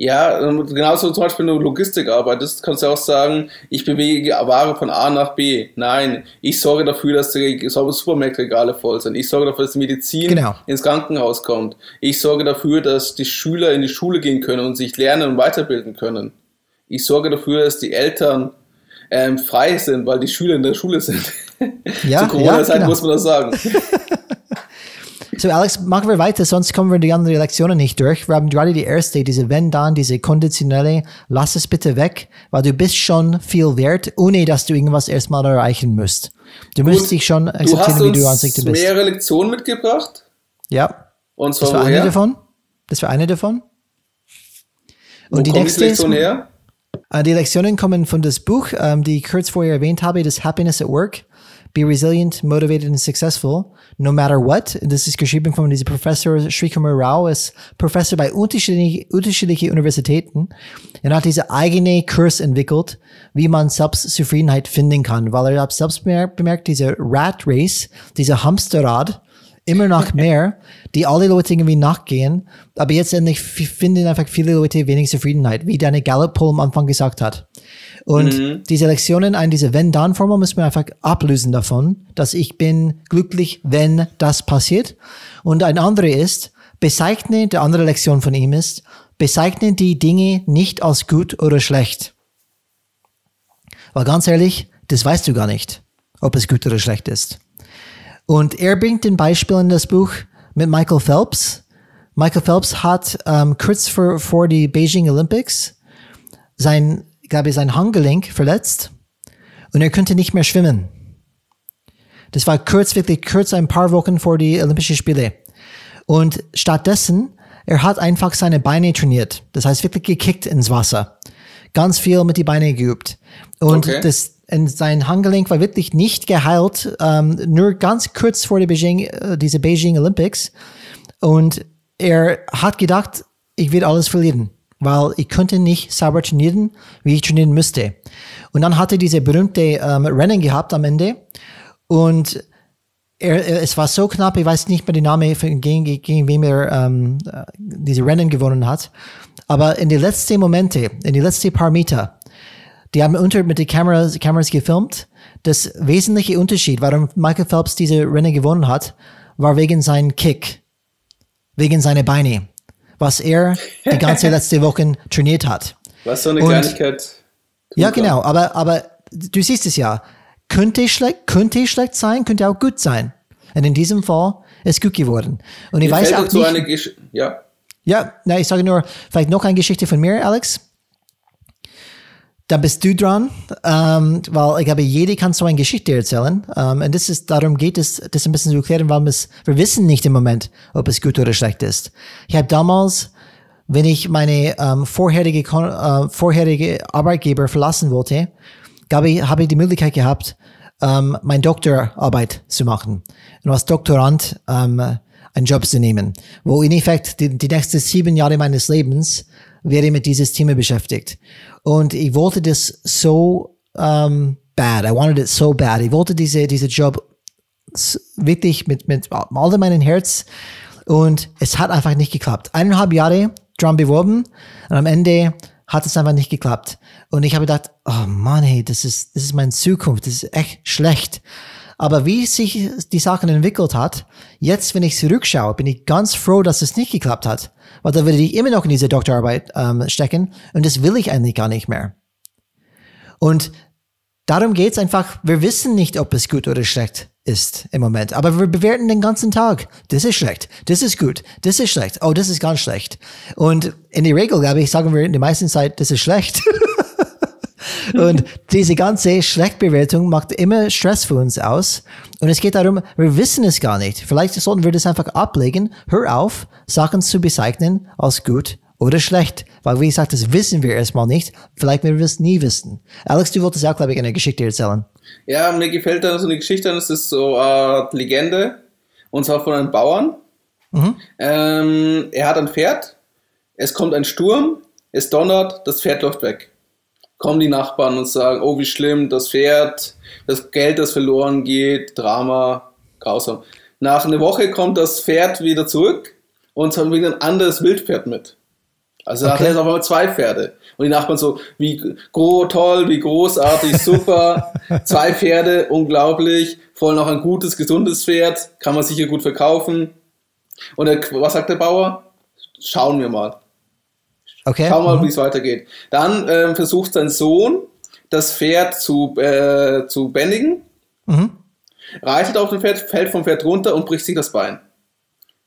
Speaker 2: Ja, ähm, genauso zum Beispiel, wenn du Logistik arbeitest, kannst du auch sagen, ich bewege Ware von A nach B. Nein, ich sorge dafür, dass die Supermarktregale voll sind. Ich sorge dafür, dass die Medizin
Speaker 1: Genau.
Speaker 2: ins Krankenhaus kommt. Ich sorge dafür, dass die Schüler in die Schule gehen können und sich lernen und weiterbilden können. Ich sorge dafür, dass die Eltern ähm, frei sind, weil die Schüler in der Schule sind.
Speaker 1: Ja,
Speaker 2: Zu Corona-Zeit
Speaker 1: ja, genau.
Speaker 2: muss man das sagen.
Speaker 1: So, Alex, machen wir weiter, sonst kommen wir die anderen Lektionen nicht durch. Wir haben gerade die erste, diese wenn dann, diese konditionelle, lass es bitte weg, weil du bist schon viel wert, ohne dass du irgendwas erstmal erreichen musst. Du musst dich schon
Speaker 2: Du hast
Speaker 1: akzeptieren, wie du an sich du bist.
Speaker 2: mehrere Lektionen mitgebracht.
Speaker 1: Ja,
Speaker 2: Und
Speaker 1: das
Speaker 2: zwar
Speaker 1: war eine
Speaker 2: woher?
Speaker 1: davon. Das war eine davon.
Speaker 2: Wo
Speaker 1: Und die
Speaker 2: kommt
Speaker 1: nächste
Speaker 2: die
Speaker 1: ist,
Speaker 2: Lektion her?
Speaker 1: äh, die Lektionen kommen von das Buch, ähm, die ich kurz vorher erwähnt habe, das Happiness at Work. Be resilient, motivated and successful, no matter what. Das ist geschrieben von diesem Professor Srikumar Rao, ist Professor bei unterschiedlichen unterschiedliche Universitäten. Er hat diese eigene Kurs entwickelt, wie man Selbstzufriedenheit finden kann, weil er hat selbst bemerkt, diese Rat Race, diese Hamsterrad, immer noch mehr, die alle Leute irgendwie nachgehen. Aber jetzt endlich finden einfach viele Leute wenig Zufriedenheit, wie deine Gallup-Poll am Anfang gesagt hat. Und mhm. diese Lektionen, ein diese Wenn-Dann-Formel müssen wir einfach ablösen davon, dass ich bin glücklich, wenn das passiert. Und ein andere ist, bezeichne, der andere Lektion von ihm ist, bezeichne die Dinge nicht als gut oder schlecht. Weil ganz ehrlich, das weißt du gar nicht, ob es gut oder schlecht ist. Und er bringt ein Beispiel in das Buch mit Michael Phelps. Michael Phelps hat ähm, kurz vor, vor die Beijing Olympics sein glaube ich, sein Handgelenk verletzt und er konnte nicht mehr schwimmen. Das war kurz, wirklich kurz ein paar Wochen vor die Olympischen Spiele. Und stattdessen, er hat einfach seine Beine trainiert. Das heißt wirklich gekickt ins Wasser. Ganz viel mit die Beine geübt. Und okay. das, und sein Handgelenk war wirklich nicht geheilt, ähm, nur ganz kurz vor der Beijing, äh, diese Beijing Olympics. Und er hat gedacht, ich werde alles verlieren weil ich konnte nicht sauber trainieren, wie ich trainieren müsste. Und dann hatte diese berühmte ähm, Rennen gehabt am Ende und er, es war so knapp, ich weiß nicht mehr den Namen, gegen, gegen wem er ähm, diese Rennen gewonnen hat. Aber in die letzten Momente, in die letzten paar Meter, die haben unter mit den Kameras, Kameras gefilmt. Das wesentliche Unterschied, warum Michael Phelps diese Rennen gewonnen hat, war wegen seinem Kick, wegen seiner Beine was er die ganze letzte Woche trainiert hat.
Speaker 2: Was so eine Und, Kleinigkeit.
Speaker 1: Ja, genau, aber, aber du siehst es ja. Könnte schlecht, könnte schlecht sein, könnte auch gut sein. Und in diesem Fall ist gut geworden. Und ich mir weiß auch
Speaker 2: so nicht, eine Gesch ja.
Speaker 1: Ja, na, ich sage nur, vielleicht noch eine Geschichte von mir, Alex da bist du dran, ähm, weil ich glaube, jeder kann so eine Geschichte erzählen. Ähm, und das ist, darum geht es, das ein bisschen zu erklären, weil wir wissen nicht im Moment, ob es gut oder schlecht ist. Ich habe damals, wenn ich meine ähm, vorherige, äh, vorherige Arbeitgeber verlassen wollte, habe ich, habe ich die Möglichkeit gehabt, ähm, meine Doktorarbeit zu machen. Und als Doktorand ähm, einen Job zu nehmen, wo in Effekt die, die nächsten sieben Jahre meines Lebens wäre mit dieses Thema beschäftigt. Und ich wollte das so um, bad. I wanted it so bad. Ich wollte diese, diese Job wirklich mit, mit all meinem Herz. Und es hat einfach nicht geklappt. Eineinhalb Jahre dran beworben und am Ende hat es einfach nicht geklappt. Und ich habe gedacht, oh Mann, hey, das ist, das ist meine Zukunft. Das ist echt schlecht. Aber wie sich die Sachen entwickelt hat, jetzt, wenn ich zurückschaue, bin ich ganz froh, dass es nicht geklappt hat. Weil da würde ich immer noch in diese Doktorarbeit ähm, stecken und das will ich eigentlich gar nicht mehr. Und darum geht's einfach, wir wissen nicht, ob es gut oder schlecht ist im Moment. Aber wir bewerten den ganzen Tag. Das ist schlecht, das ist gut, das ist schlecht, oh, das ist ganz schlecht. Und in der Regel, glaube ich, sagen wir in der meisten Zeit, das ist schlecht. Und diese ganze Schlechtbewertung macht immer Stress für uns aus. Und es geht darum, wir wissen es gar nicht. Vielleicht sollten wir das einfach ablegen. Hör auf, Sachen zu bezeichnen als gut oder schlecht. Weil, wie gesagt, das wissen wir erstmal nicht. Vielleicht werden wir es nie wissen. Alex, du wolltest auch, glaube ich, eine Geschichte erzählen.
Speaker 2: Ja, mir gefällt da so eine Geschichte, das ist so eine Legende. Und zwar von einem Bauern. Mhm. Ähm, er hat ein Pferd. Es kommt ein Sturm. Es donnert. Das Pferd läuft weg kommen die Nachbarn und sagen, oh, wie schlimm, das Pferd, das Geld, das verloren geht, Drama, grausam. Nach einer Woche kommt das Pferd wieder zurück und hat wieder ein anderes Wildpferd mit. Also okay. hat er jetzt auf einmal zwei Pferde. Und die Nachbarn so, wie gro toll, wie großartig, super. zwei Pferde, unglaublich. Vor allem auch ein gutes, gesundes Pferd. Kann man sicher gut verkaufen. Und der, was sagt der Bauer? Schauen wir mal. Okay. Schau mal, mhm. wie es weitergeht. Dann ähm, versucht sein Sohn, das Pferd zu, äh, zu bändigen, mhm. reitet auf dem Pferd, fällt vom Pferd runter und bricht sich das Bein.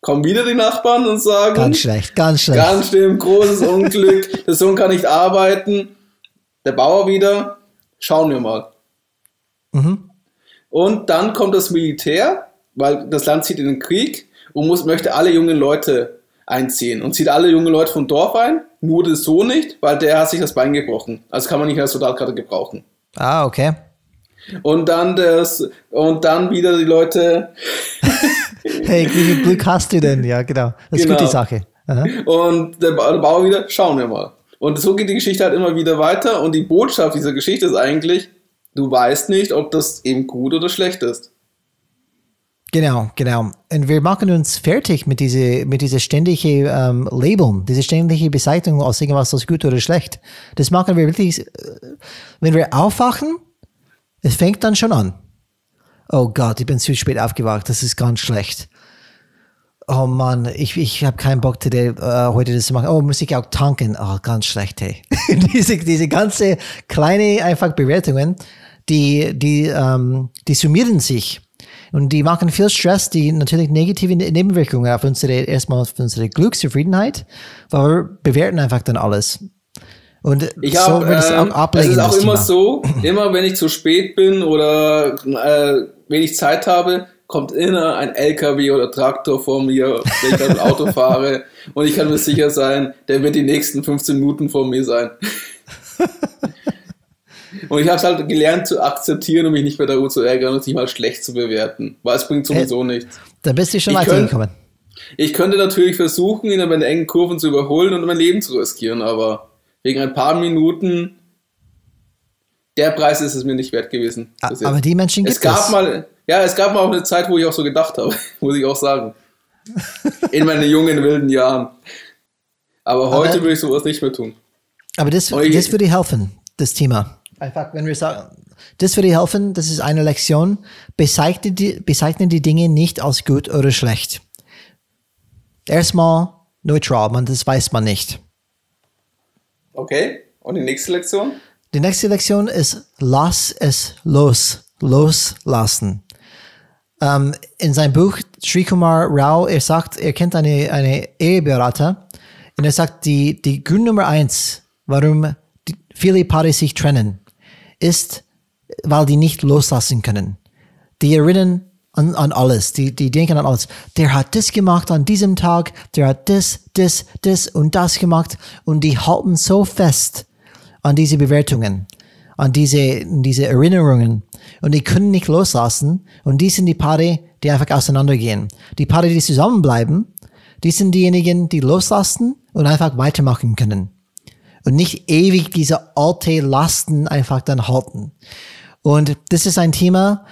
Speaker 2: Kommen wieder die Nachbarn und sagen:
Speaker 1: Ganz schlecht, ganz schlecht.
Speaker 2: Ganz schlimm, großes Unglück, der Sohn kann nicht arbeiten. Der Bauer wieder: Schauen wir mal. Mhm. Und dann kommt das Militär, weil das Land zieht in den Krieg und muss, möchte alle jungen Leute einziehen und zieht alle jungen Leute vom Dorf ein nur das so nicht, weil der hat sich das Bein gebrochen. Also kann man nicht als Soldatkarte gebrauchen.
Speaker 1: Ah, okay.
Speaker 2: Und dann das, und dann wieder die Leute.
Speaker 1: hey, wie viel Glück hast du denn? Ja, genau. Das ist genau. gute Sache.
Speaker 2: Aha. Und der, der Bauer wieder, schauen wir mal. Und so geht die Geschichte halt immer wieder weiter. Und die Botschaft dieser Geschichte ist eigentlich, du weißt nicht, ob das eben gut oder schlecht ist.
Speaker 1: Genau, genau. Und wir machen uns fertig mit diese, mit dieser ständige ähm, Labeln, diese ständige Bezeichnung aus irgendwas als gut oder schlecht. Das machen wir wirklich, äh, wenn wir aufwachen, es fängt dann schon an. Oh Gott, ich bin zu spät aufgewacht, das ist ganz schlecht. Oh Mann, ich, ich habe keinen Bock today, uh, heute das zu machen. Oh, muss ich auch tanken? Oh, ganz schlecht, hey. diese, diese ganze kleine einfach Bewertungen, die, die, ähm, die summieren sich. Und die machen viel Stress, die natürlich negative ne-, Nebenwirkungen auf unsere, erstmal auf unsere Glückszufriedenheit, weil wir bewerten einfach dann alles. Und
Speaker 2: ich hab, so es ähm, auch ablegen. Es ist auch immer Thema. so, immer wenn ich zu spät bin oder äh, wenig Zeit habe, kommt immer ein LKW oder Traktor vor mir, wenn ich mit Auto fahre. Und ich kann mir sicher sein, der wird die nächsten 15 Minuten vor mir sein. Und ich habe es halt gelernt zu akzeptieren und mich nicht mehr darüber zu ärgern und sich mal schlecht zu bewerten. Weil es bringt sowieso hey, nichts.
Speaker 1: Da bist du schon weitergekommen.
Speaker 2: Ich könnte natürlich versuchen, ihn in engen Kurven zu überholen und mein Leben zu riskieren, aber wegen ein paar Minuten, der Preis ist es mir nicht wert gewesen.
Speaker 1: Aber die Menschen gibt
Speaker 2: es. Gab es. Mal, ja, es gab mal auch eine Zeit, wo ich auch so gedacht habe, muss ich auch sagen. In meinen jungen, wilden Jahren. Aber heute aber, würde ich sowas nicht mehr tun.
Speaker 1: Aber das, das würde helfen, das Thema. Einfach, wenn wir sagen, das würde helfen, das ist eine Lektion, bezeichne die, bezeichne die Dinge nicht als gut oder schlecht. Erstmal neutral, man, das weiß man nicht.
Speaker 2: Okay, und die nächste Lektion?
Speaker 1: Die nächste Lektion ist, lass es los, loslassen. Ähm, in seinem Buch Sri Kumar Rao, er sagt, er kennt eine, eine Eheberater und er sagt, die, die Grund Nummer eins, warum die, viele Paare sich trennen, ist, weil die nicht loslassen können. Die erinnern an, an alles, die, die denken an alles. Der hat das gemacht an diesem Tag, der hat das, das, das und das gemacht und die halten so fest an diese Bewertungen, an diese, diese Erinnerungen und die können nicht loslassen und die sind die Paare, die einfach auseinandergehen. Die Paare, die zusammenbleiben, die sind diejenigen, die loslassen und einfach weitermachen können und nicht ewig diese alte Lasten einfach dann halten. Und das ist ein Thema,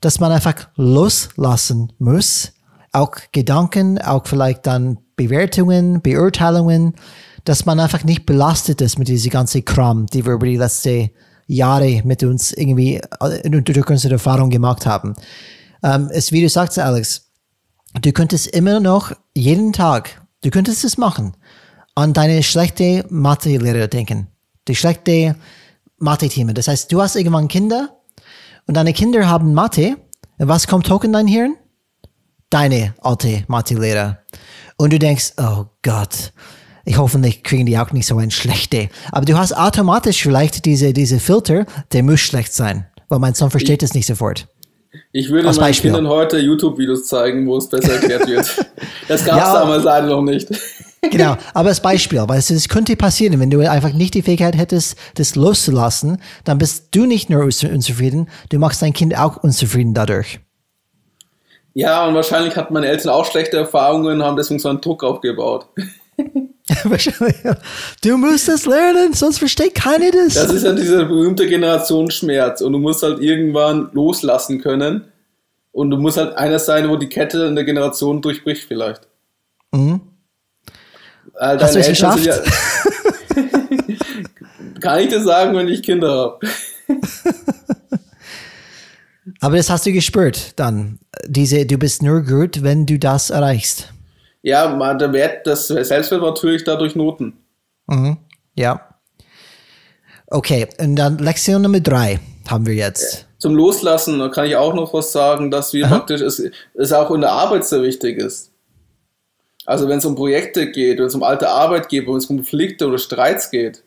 Speaker 1: das man einfach loslassen muss. Auch Gedanken, auch vielleicht dann Bewertungen, Beurteilungen, dass man einfach nicht belastet ist mit dieser ganzen Kram, die wir über die letzten Jahre mit uns irgendwie äh, durch unsere Erfahrung gemacht haben. Ähm, es, wie du sagst, Alex, du könntest immer noch jeden Tag, du könntest es machen an deine schlechte Mathe-Lehrer denken. Die schlechte Mathe-Themen. Das heißt, du hast irgendwann Kinder und deine Kinder haben Mathe. Und was kommt hoch in dein Hirn? Deine alte Mathe-Lehrer. Und du denkst, oh Gott, ich hoffentlich kriegen die auch nicht so ein schlechte. Aber du hast automatisch vielleicht diese, diese Filter, der muss schlecht sein. Weil mein Sohn versteht es nicht sofort.
Speaker 2: Ich würde meinen Beispiel. Kindern heute YouTube-Videos zeigen, wo es besser erklärt wird. Das gab es ja, damals leider noch nicht.
Speaker 1: Genau, aber als Beispiel, weil es, es könnte passieren, wenn du einfach nicht die Fähigkeit hättest, das loszulassen, dann bist du nicht nur unzufrieden, du machst dein Kind auch unzufrieden dadurch.
Speaker 2: Ja, und wahrscheinlich hatten meine Eltern auch schlechte Erfahrungen und haben deswegen so einen Druck aufgebaut.
Speaker 1: wahrscheinlich. Du musst das lernen, sonst versteht keiner das.
Speaker 2: Das ist ja dieser berühmte Generationsschmerz und du musst halt irgendwann loslassen können und du musst halt einer sein, wo die Kette in der Generation durchbricht vielleicht. Mhm.
Speaker 1: Äh, Hast du es geschafft? Ja,
Speaker 2: kann ich dir sagen, wenn ich Kinder habe.
Speaker 1: Aber das hast du gespürt dann. Diese, du bist nur gut, wenn du das erreichst.
Speaker 2: Ja, man, der Wert, das Selbstwert war natürlich dadurch Noten.
Speaker 1: Mhm. Ja. Okay, und dann Lektion Nummer drei haben wir jetzt.
Speaker 2: Zum Loslassen kann ich auch noch was sagen, dass wir Aha. praktisch es, es auch in der Arbeit sehr wichtig ist. Also wenn es um Projekte geht, wenn es um alte Arbeitgeber, wenn es um Konflikte oder Streits geht.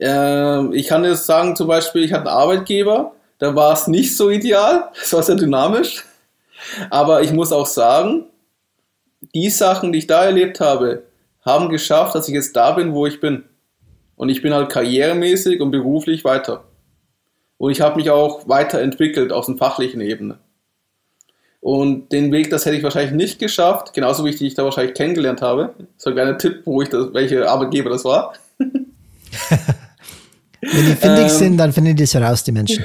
Speaker 2: Äh, ich kann jetzt sagen, zum Beispiel, ich hatte einen Arbeitgeber, da war es nicht so ideal, es war sehr dynamisch. Aber ich muss auch sagen, die Sachen, die ich da erlebt habe, haben geschafft, dass ich jetzt da bin, wo ich bin. Und ich bin halt karrieremäßig und beruflich weiter. Und ich habe mich auch weiterentwickelt aus der fachlichen Ebene. Und den Weg, das hätte ich wahrscheinlich nicht geschafft, genauso wie ich dich da wahrscheinlich kennengelernt habe. So ein kleiner Tipp, wo ich das, welche Arbeitgeber das war.
Speaker 1: Wenn die findig ähm, sind, dann finden die es heraus, die Menschen.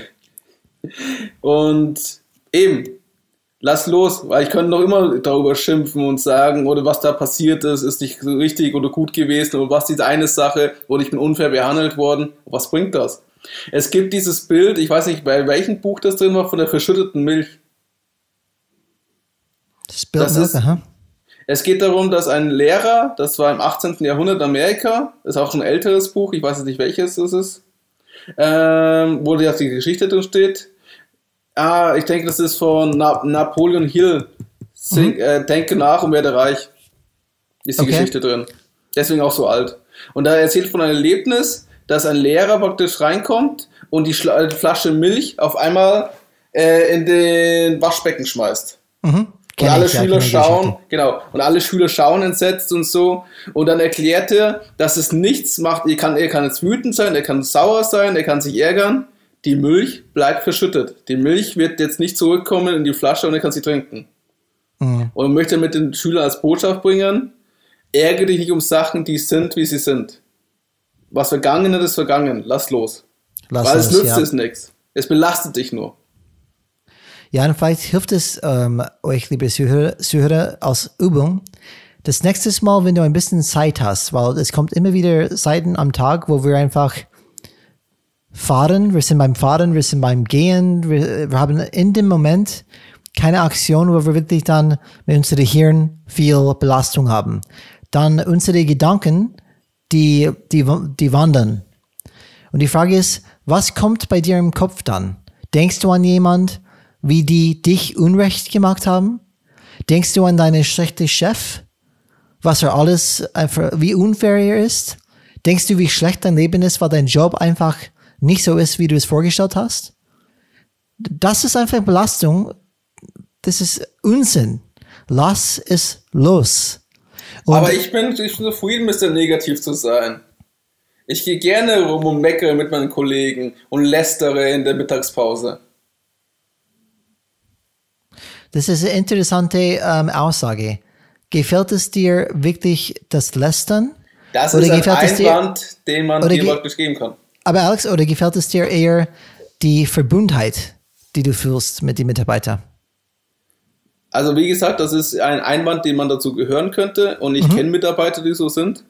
Speaker 2: Und eben, lass los, weil ich könnte noch immer darüber schimpfen und sagen, oder was da passiert ist, ist nicht richtig oder gut gewesen, oder was diese eine Sache, oder ich bin unfair behandelt worden. Was bringt das? Es gibt dieses Bild, ich weiß nicht, bei welchem Buch das drin war, von der verschütteten Milch.
Speaker 1: Das
Speaker 2: ist-
Speaker 1: aha.
Speaker 2: Es geht darum, dass ein Lehrer, das war im 18. Jahrhundert Amerika, ist auch schon ein älteres Buch, ich weiß jetzt nicht welches es ist, ähm, wo ja die Geschichte drin steht. Ah, ich denke, das ist von Na Napoleon Hill. Sing, äh, Denke nach und werde reich. Ist die
Speaker 1: Okay.
Speaker 2: Geschichte drin. Deswegen auch so alt. Und da erzählt von einem Erlebnis, dass ein Lehrer praktisch reinkommt und die Schla Flasche Milch auf einmal äh, in den Waschbecken schmeißt.
Speaker 1: Mhm.
Speaker 2: Und
Speaker 1: Kenn
Speaker 2: alle
Speaker 1: ich, ja,
Speaker 2: Schüler
Speaker 1: die
Speaker 2: schauen, genau, und alle Schüler schauen entsetzt und so. Und dann erklärt er, dass es nichts macht. Er kann, er kann jetzt wütend sein, er kann sauer sein, er kann sich ärgern. Die Milch bleibt verschüttet. Die Milch wird jetzt nicht zurückkommen in die Flasche und er kann sie trinken.
Speaker 1: Mhm.
Speaker 2: Und möchte mit den Schülern als Botschaft bringen, ärgere dich nicht um Sachen, die sind, wie sie sind. Was vergangen ist, ist vergangen. Lass los.
Speaker 1: Lass
Speaker 2: Weil es
Speaker 1: es,
Speaker 2: nützt
Speaker 1: ja.
Speaker 2: es nichts. Es belastet dich nur.
Speaker 1: Ja, und vielleicht hilft es ähm, euch, liebe Zuhörer, Zuhörer, als Übung. Das nächste Mal, wenn du ein bisschen Zeit hast, weil es kommt immer wieder Zeiten am Tag, wo wir einfach fahren, wir sind beim Fahren, wir sind beim Gehen, wir, wir haben in dem Moment keine Aktion, wo wir wirklich dann mit unserem Hirn viel Belastung haben. Dann unsere Gedanken, die, die, die wandern. Und die Frage ist, was kommt bei dir im Kopf dann? Denkst du an jemand, wie die dich Unrecht gemacht haben? Denkst du an deinen schlechten Chef? Was er alles, einfach, wie unfair er ist? Denkst du, wie schlecht dein Leben ist, weil dein Job einfach nicht so ist, wie du es vorgestellt hast? Das ist einfach Belastung. Das ist Unsinn. Lass es los. Und
Speaker 2: Aber ich bin, ich bin zufrieden, Mr. Negativ zu sein. Ich gehe gerne rum und meckere mit meinen Kollegen und lästere in der Mittagspause.
Speaker 1: Das ist eine interessante ähm, Aussage. Gefällt es dir wirklich das Lästern?
Speaker 2: Das
Speaker 1: Oder
Speaker 2: ist ein
Speaker 1: es dir-
Speaker 2: Einwand, den man dir praktisch geben kann.
Speaker 1: Aber Alex, oder gefällt es dir eher die Verbundheit, die du fühlst mit den Mitarbeitern?
Speaker 2: Also wie gesagt, das ist ein Einwand, den man dazu gehören könnte. Und ich
Speaker 1: Mhm.
Speaker 2: kenne Mitarbeiter, die so sind.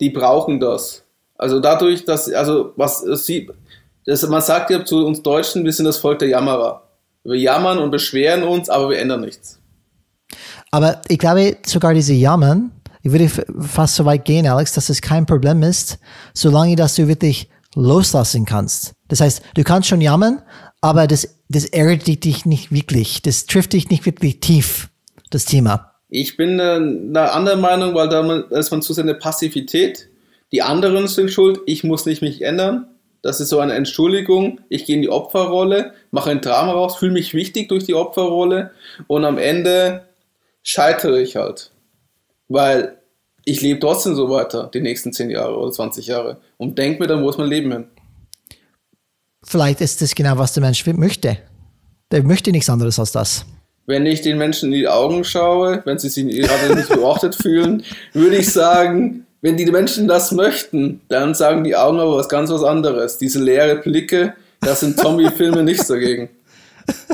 Speaker 2: Die brauchen das. Also dadurch, dass, also was sie, das, man sagt ja zu uns Deutschen, wir sind das Volk der Jammerer. Wir jammern und beschweren uns, aber wir ändern nichts.
Speaker 1: Aber ich glaube, sogar diese Jammern, ich würde fast so weit gehen, Alex, dass es kein Problem ist, solange dass du wirklich loslassen kannst. Das heißt, du kannst schon jammern, aber das, das ärgert dich nicht wirklich. Das trifft dich nicht wirklich tief, das Thema.
Speaker 2: Ich bin äh, einer anderen Meinung, weil da ist man zu sehr eine Passivität. Die anderen sind schuld, ich muss nicht mich ändern. Das ist so eine Entschuldigung. Ich gehe in die Opferrolle, mache ein Drama raus, fühle mich wichtig durch die Opferrolle und am Ende scheitere ich halt. Weil ich lebe trotzdem so weiter, die nächsten 10 Jahre oder 20 Jahre. Und denke mir dann, wo ist mein Leben hin?
Speaker 1: Vielleicht ist das genau, was der Mensch möchte. Der möchte nichts anderes als das.
Speaker 2: Wenn ich den Menschen in die Augen schaue, wenn sie sich gerade nicht beobachtet fühlen, würde ich sagen, wenn die Menschen das möchten, dann sagen die Augen aber was ganz was anderes. Diese leere Blicke, das sind Zombie-Filme nichts dagegen.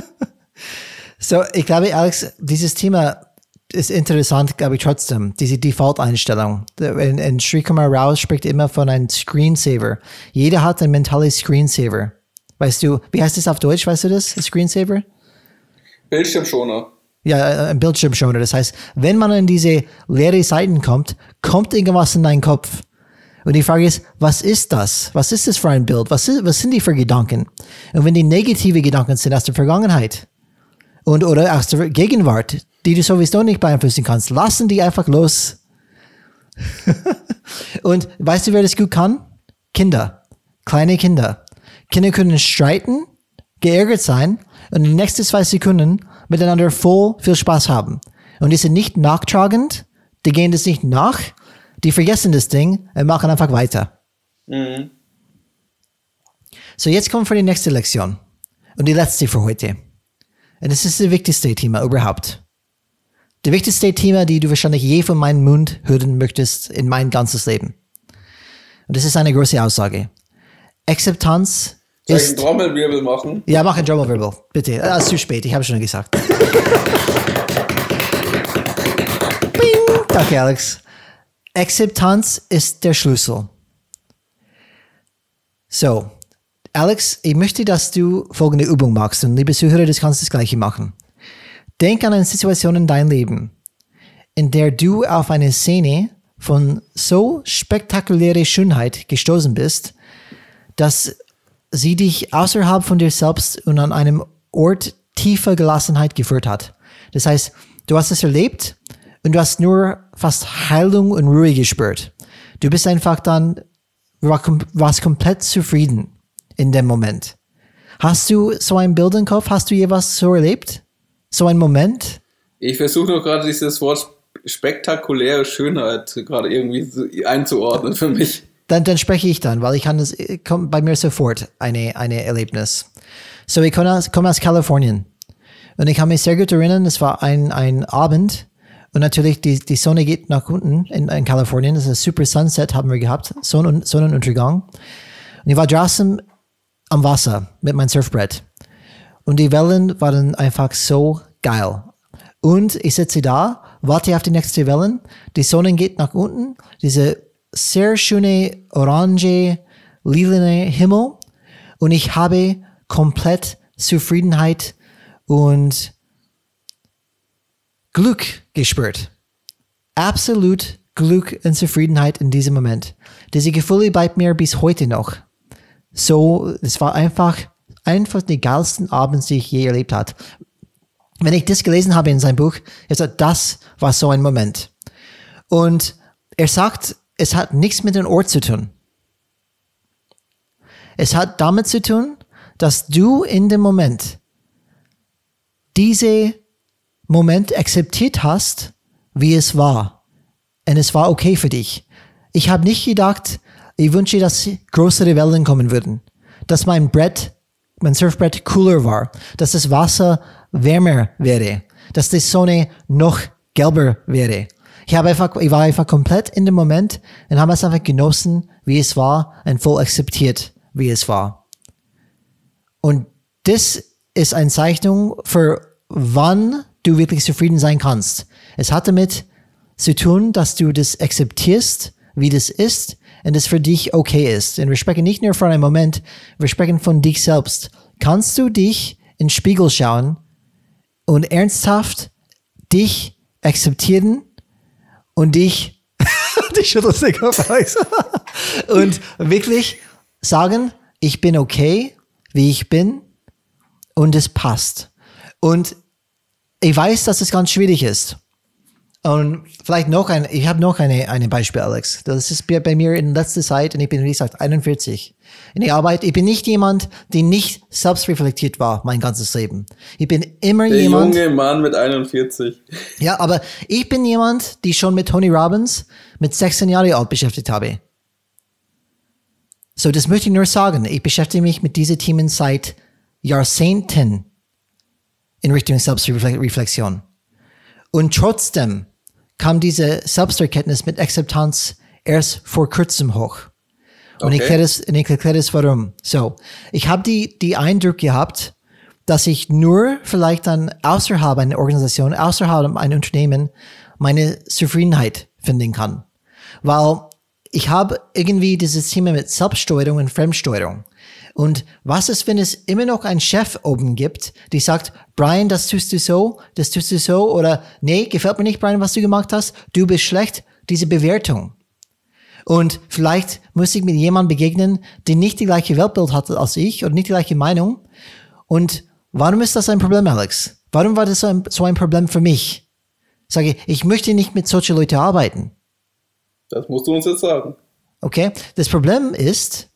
Speaker 1: So, ich glaube, Alex, dieses Thema ist interessant, glaube ich, trotzdem. Diese Default-Einstellung. In, in Srikumar Rao spricht immer von einem Screensaver. Jeder hat ein mentales Screensaver. Weißt du, wie heißt das auf Deutsch? Weißt du das? Screensaver?
Speaker 2: Bildschirmschoner.
Speaker 1: Ja, ein Bildschirmschoner. Das heißt, wenn man in diese leere Seiten kommt, kommt irgendwas in deinen Kopf. Und die Frage ist, was ist das? Was ist das für ein Bild? Was, ist, was sind die für Gedanken? Und wenn die negative Gedanken sind aus der Vergangenheit und oder aus der Gegenwart, die du sowieso nicht beeinflussen kannst, lassen die einfach los. und weißt du, wer das gut kann? Kinder. Kleine Kinder. Kinder können streiten, geärgert sein und in den nächsten zwei Sekunden miteinander voll viel Spaß haben. Und die sind nicht nachtragend, die gehen das nicht nach, die vergessen das Ding und machen einfach weiter.
Speaker 2: Mhm.
Speaker 1: So, jetzt kommen wir für die nächste Lektion. Und die letzte für heute. Und das ist das wichtigste Thema überhaupt. Das wichtigste Thema, die du wahrscheinlich je von meinem Mund hören möchtest in mein ganzes Leben. Und das ist eine große Aussage. Akzeptanz
Speaker 2: Soll ich einen. Trommelwirbel machen?
Speaker 1: Ja, mach einen Drummerwirbel, bitte. Ah, ist zu spät, ich habe schon gesagt. Bing! Danke, Alex. Akzeptanz ist der Schlüssel. So, Alex, ich möchte, dass du folgende Übung machst und liebe Zuhörer, das kannst du das gleiche machen. Denk an eine Situation in deinem Leben, in der du auf eine Szene von so spektakulärer Schönheit gestoßen bist, dass sie dich außerhalb von dir selbst und an einem Ort tiefer Gelassenheit geführt hat. Das heißt, du hast es erlebt und du hast nur fast Heilung und Ruhe gespürt. Du bist einfach dann, warst komplett zufrieden in dem Moment. Hast du so ein Bild im Kopf? Hast du je was so erlebt? So ein Moment?
Speaker 2: Ich versuche noch gerade dieses Wort spektakuläre Schönheit gerade irgendwie einzuordnen für mich.
Speaker 1: Dann, dann spreche ich dann, weil ich kann das, kommt bei mir sofort eine, eine Erlebnis. So, ich komme aus, komme aus Kalifornien. Und ich kann mich sehr gut erinnern, es war ein, ein Abend. Und natürlich, die, die Sonne geht nach unten in, in Kalifornien. Das ist ein super Sunset haben wir gehabt. Sonnen, Sonnenuntergang. Und ich war draußen am Wasser mit meinem Surfbrett. Und die Wellen waren einfach so geil. Und ich sitze da, warte auf die nächste Wellen. Die Sonne geht nach unten. Diese sehr schöne orange, lilane Himmel. Und ich habe komplett Zufriedenheit und Glück gespürt. Absolut Glück und Zufriedenheit in diesem Moment. Diese Gefühle bleibt mir bis heute noch. So, es war einfach, einfach die geilsten Abends, die ich je erlebt habe. Wenn ich das gelesen habe in seinem Buch, er sagt, das war so ein Moment. Und er sagt, es hat nichts mit dem Ort zu tun. Es hat damit zu tun, dass du in dem Moment diese Moment akzeptiert hast, wie es war. Und es war okay für dich. Ich habe nicht gedacht, ich wünsche, dass größere Wellen kommen würden. Dass mein Brett, mein Surfbrett cooler war. Dass das Wasser wärmer wäre. Dass die Sonne noch gelber wäre. Ich, habe einfach, ich war einfach komplett in dem Moment und habe es einfach genossen, wie es war und voll akzeptiert, wie es war. Und das ist eine Zeichnung für wann du wirklich zufrieden sein kannst. Es hat damit zu tun, dass du das akzeptierst, wie das ist und es für dich okay ist. Und wir sprechen nicht nur von einem Moment, wir sprechen von dich selbst. Kannst du dich in den Spiegel schauen und ernsthaft dich akzeptieren und dich, dich schüttelst den Kopf, Alex. und wirklich sagen, ich bin okay, wie ich bin und es passt. Und ich weiß, dass es ganz schwierig ist. Und vielleicht noch ein, ich habe noch eine, eine Beispiel, Alex. Das ist bei mir in letzter Zeit, und ich bin, wie gesagt, 41. In der Arbeit, ich bin nicht jemand, der nicht selbstreflektiert war, mein ganzes Leben. Ich bin immer
Speaker 2: Der
Speaker 1: jemand.
Speaker 2: junge Mann mit 41.
Speaker 1: Ja, aber ich bin jemand, die schon mit Tony Robbins mit 16 Jahren alt beschäftigt habe. So, das möchte ich nur sagen. Ich beschäftige mich mit diesen Themen seit Jahrzehnten in Richtung Selbstreflexion. Und trotzdem kam diese Selbsterkenntnis mit Akzeptanz erst vor kurzem hoch. Und ich
Speaker 2: Okay.
Speaker 1: erkläre es, und ich erkläre es warum. So, ich habe die, die Eindruck gehabt, dass ich nur vielleicht dann außerhalb einer Organisation, außerhalb ein Unternehmen meine Zufriedenheit finden kann. Weil ich habe irgendwie dieses Thema mit Selbststeuerung und Fremdsteuerung. Und was ist, wenn es immer noch einen Chef oben gibt, die sagt, Brian, das tust du so, das tust du so, oder nee, gefällt mir nicht, Brian, was du gemacht hast, du bist schlecht, diese Bewertung. Und vielleicht muss ich mit jemandem begegnen, der nicht die gleiche Weltbild hat als ich oder nicht die gleiche Meinung. Und warum ist das ein Problem, Alex? Warum war das so ein, so ein Problem für mich? Sage ich, ich möchte nicht mit solchen Leuten arbeiten.
Speaker 2: Das musst du uns jetzt sagen.
Speaker 1: Okay? Das Problem ist,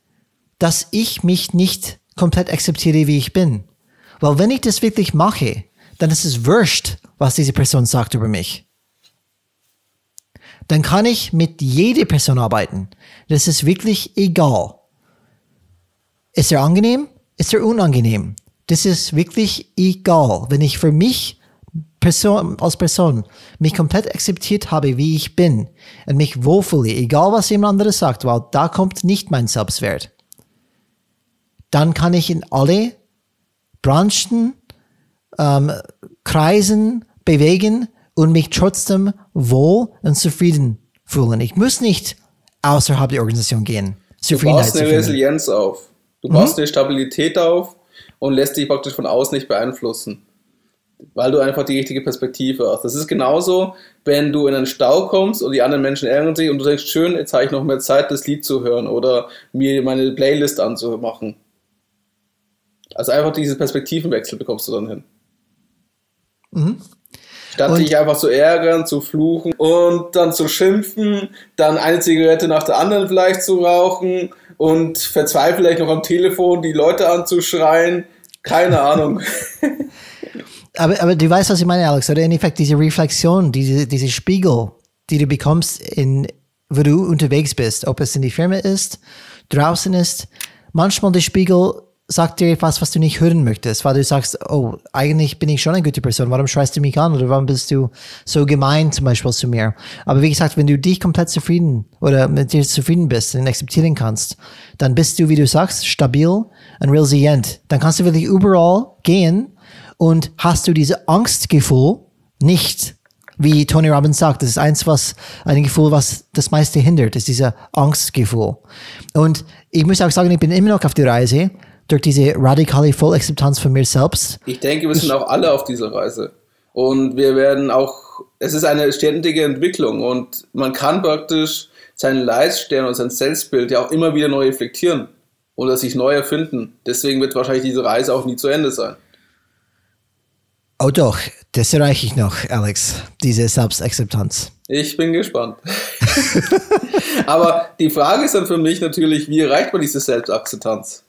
Speaker 1: dass ich mich nicht komplett akzeptiere, wie ich bin. Weil wenn ich das wirklich mache, dann ist es wurscht, was diese Person sagt über mich. Dann kann ich mit jeder Person arbeiten. Das ist wirklich egal. Ist er angenehm? Ist er unangenehm? Das ist wirklich egal. Wenn ich für mich Person, als Person mich komplett akzeptiert habe, wie ich bin und mich wohlfühle, egal was jemand anderes sagt, weil da kommt nicht mein Selbstwert, dann kann ich in alle Branchen, ähm, Kreisen bewegen und mich trotzdem wohl und zufrieden fühlen. Ich muss nicht außerhalb der Organisation gehen.
Speaker 2: Du baust eine Resilienz auf. Du baust mhm. eine Stabilität auf und lässt dich praktisch von außen nicht beeinflussen. Weil du einfach die richtige Perspektive hast. Das ist genauso, wenn du in einen Stau kommst und die anderen Menschen ärgern sich und du denkst, schön, jetzt habe ich noch mehr Zeit, das Lied zu hören oder mir meine Playlist anzumachen. Also einfach diese Perspektivenwechsel bekommst du dann hin. Mhm. Statt und dich einfach zu ärgern, zu fluchen und dann zu schimpfen, dann eine Zigarette nach der anderen vielleicht zu rauchen und verzweifelt vielleicht noch am Telefon die Leute anzuschreien. Keine Ahnung.
Speaker 1: aber, aber du weißt, was ich meine, Alex, oder? In Effekt, diese Reflexion, diese, diese Spiegel, die du bekommst, in, wo du unterwegs bist, ob es in die Firma ist, draußen ist, manchmal der Spiegel sagt dir etwas, was du nicht hören möchtest, weil du sagst, oh, eigentlich bin ich schon eine gute Person, warum schreist du mich an oder warum bist du so gemein zum Beispiel zu mir? Aber wie gesagt, wenn du dich komplett zufrieden oder mit dir zufrieden bist und akzeptieren kannst, dann bist du, wie du sagst, stabil und resilient. Dann kannst du wirklich überall gehen und hast du diese Angstgefühl nicht wie Tony Robbins sagt, das ist eins, was, ein Gefühl, was das meiste hindert, ist dieser Angstgefühl. Und ich muss auch sagen, ich bin immer noch auf der Reise, durch diese radikale Vollakzeptanz von mir selbst.
Speaker 2: Ich denke, wir sind auch alle auf dieser Reise. Und wir werden auch, es ist eine ständige Entwicklung und man kann praktisch seinen Leitstern und sein Selbstbild ja auch immer wieder neu reflektieren oder sich neu erfinden. Deswegen wird wahrscheinlich diese Reise auch nie zu Ende sein.
Speaker 1: Oh doch, das erreiche ich noch, Alex, diese Selbstakzeptanz.
Speaker 2: Ich bin gespannt. Aber die Frage ist dann für mich natürlich, wie erreicht man diese Selbstakzeptanz?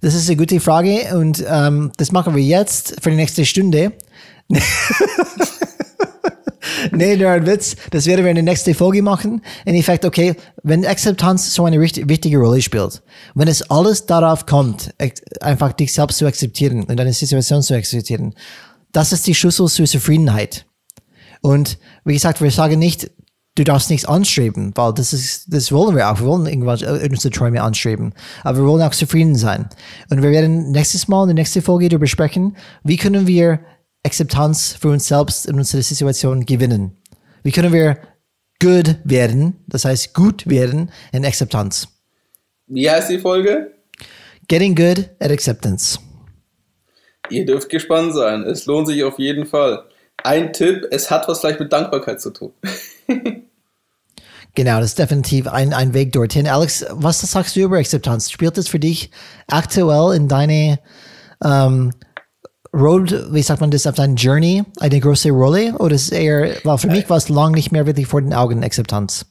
Speaker 1: Das ist eine gute Frage und ähm, das machen wir jetzt für die nächste Stunde. nee, nur ein Witz. Das werden wir in der nächsten Folge machen. In Effekt, okay, wenn Akzeptanz so eine wichtige Rolle spielt, wenn es alles darauf kommt, einfach dich selbst zu akzeptieren und deine Situation zu akzeptieren, das ist die Schlüssel zur Zufriedenheit. Und wie gesagt, wir sagen nicht, du darfst nichts anstreben, weil das ist, das wollen wir auch. Wir wollen irgendwas, äh, unsere Träume anstreben. Aber wir wollen auch zufrieden sein. Und wir werden nächstes Mal in der nächsten Folge darüber sprechen, wie können wir Akzeptanz für uns selbst in unserer Situation gewinnen? Wie können wir good werden, das heißt gut werden in Akzeptanz?
Speaker 2: Wie heißt die Folge?
Speaker 1: Getting good at acceptance.
Speaker 2: Ihr dürft gespannt sein. Es lohnt sich auf jeden Fall. Ein Tipp, es hat was vielleicht mit Dankbarkeit zu tun.
Speaker 1: Genau, das ist definitiv ein, ein Weg dorthin. Alex, was sagst du über Akzeptanz? Spielt das für dich aktuell in deine ähm, Road, wie sagt man das, auf deine Journey eine große Rolle? Oder ist es eher, weil für mich war es lang nicht mehr wirklich vor den Augen Akzeptanz?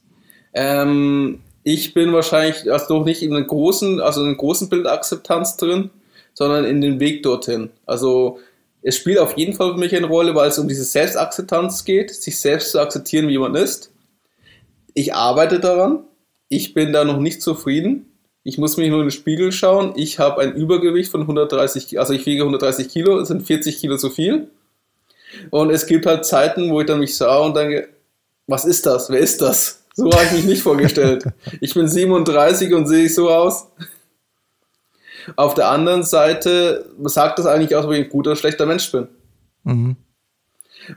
Speaker 2: Ähm, ich bin wahrscheinlich also noch nicht in einem großen, also in einem großen Bild Akzeptanz drin, sondern in den Weg dorthin. Also es spielt auf jeden Fall für mich eine Rolle, weil es um diese Selbstakzeptanz geht, sich selbst zu akzeptieren, wie man ist ich arbeite daran. Ich bin da noch nicht zufrieden. Ich muss mich nur in den Spiegel schauen. Ich habe ein Übergewicht von 130, also ich wiege 130 Kilo, es sind 40 Kilo zu viel. Und es gibt halt Zeiten, wo ich dann mich sah und denke, was ist das? Wer ist das? So habe ich mich nicht vorgestellt. Ich bin 37 und sehe ich so aus. Auf der anderen Seite sagt das eigentlich aus, ob ich ein guter oder schlechter Mensch bin. Mhm.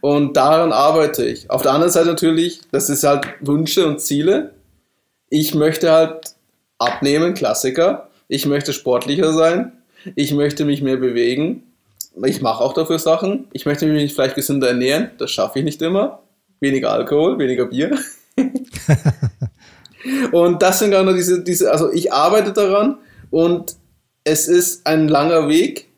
Speaker 2: Und daran arbeite ich. Auf der anderen Seite natürlich, das ist halt Wünsche und Ziele. Ich möchte halt abnehmen, Klassiker. Ich möchte sportlicher sein. Ich möchte mich mehr bewegen. Ich mache auch dafür Sachen. Ich möchte mich vielleicht gesünder ernähren. Das schaffe ich nicht immer. Weniger Alkohol, weniger Bier. und das sind gerade diese, diese, also ich arbeite daran und es ist ein langer Weg,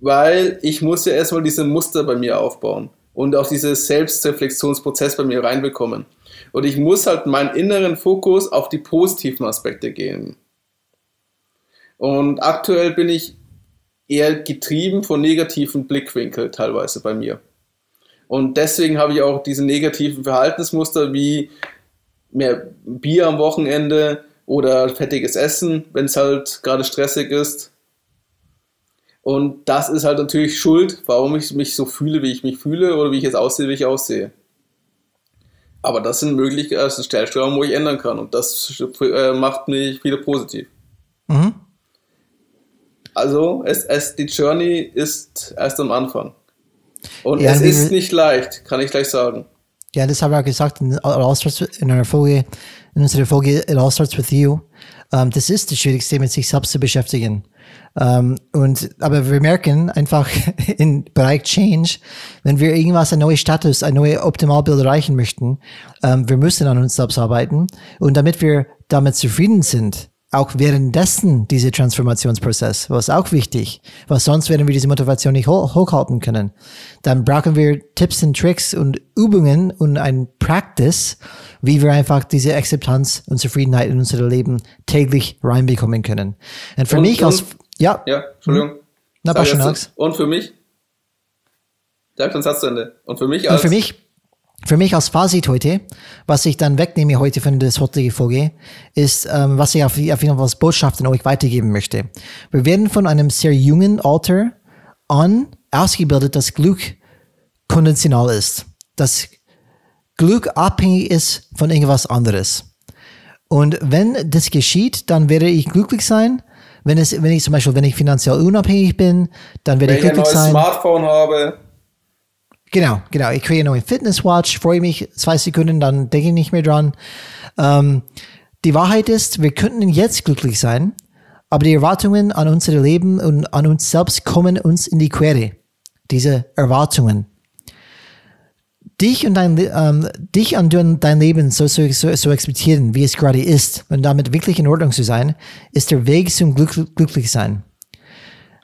Speaker 2: weil ich muss ja erstmal diese Muster bei mir aufbauen und auch diesen Selbstreflexionsprozess bei mir reinbekommen. Und ich muss halt meinen inneren Fokus auf die positiven Aspekte gehen. Und aktuell bin ich eher getrieben von negativen Blickwinkeln teilweise bei mir. Und deswegen habe ich auch diese negativen Verhaltensmuster wie mehr Bier am Wochenende oder fettiges Essen, wenn es halt gerade stressig ist. Und das ist halt natürlich Schuld, warum ich mich so fühle, wie ich mich fühle oder wie ich jetzt aussehe, wie ich aussehe. Aber das sind Möglichkeiten, das sind Stellschrauben, wo ich ändern kann. Und das äh, macht mich wieder positiv. Mhm. Also, es, es, die Journey ist erst am Anfang. Und
Speaker 1: Ja,
Speaker 2: es ist nicht leicht, kann ich gleich sagen.
Speaker 1: Ja, das haben wir auch gesagt in, in einer Folge, in unserer Folge It All Starts With You. Ähm, das ist das Schwierigste, mit sich selbst zu beschäftigen. Ähm, und, aber wir merken einfach im Bereich Change, wenn wir irgendwas, ein neues Status, ein neues Optimalbild erreichen möchten, ähm, wir müssen an uns selbst arbeiten. Und damit wir damit zufrieden sind, auch währenddessen dieser Transformationsprozess, was auch wichtig, was sonst werden wir diese Motivation nicht ho hochhalten können. Dann brauchen wir Tipps und Tricks und Übungen und ein Practice, wie wir einfach diese Akzeptanz und Zufriedenheit in unser Leben täglich reinbekommen können. Und für
Speaker 2: Und-
Speaker 1: mich als,
Speaker 2: und-
Speaker 1: ja,
Speaker 2: Ja, Entschuldigung.
Speaker 1: Hm? Na,
Speaker 2: Sag
Speaker 1: passt schon.
Speaker 2: Und für mich? Sag den Satz zu Ende. Und für mich als.
Speaker 1: Und für mich, für mich als Fazit heute, was ich dann wegnehme heute von der heutige Folge, ist, ähm, was ich auf, auf jeden Fall als Botschaft an euch weitergeben möchte. Wir werden von einem sehr jungen Alter an ausgebildet, dass Glück konditional ist. Dass Glück abhängig ist von irgendwas anderes. Und wenn das geschieht, dann werde ich glücklich sein. Wenn es, wenn ich zum Beispiel, wenn ich finanziell unabhängig bin, dann werde
Speaker 2: wenn
Speaker 1: ich
Speaker 2: ich ein
Speaker 1: glücklich
Speaker 2: neues
Speaker 1: sein.
Speaker 2: Smartphone habe,
Speaker 1: Genau, genau. Ich kriege einen neuen Fitnesswatch, freue mich zwei Sekunden, dann denke ich nicht mehr dran. Ähm, die Wahrheit ist, wir könnten jetzt glücklich sein, aber die Erwartungen an unser Leben und an uns selbst kommen uns in die Quere. Diese Erwartungen. Dich und dein, ähm, dich und dein Leben so, so, so, so akzeptieren, wie es gerade ist, und damit wirklich in Ordnung zu sein, ist der Weg zum Glück, glücklich sein.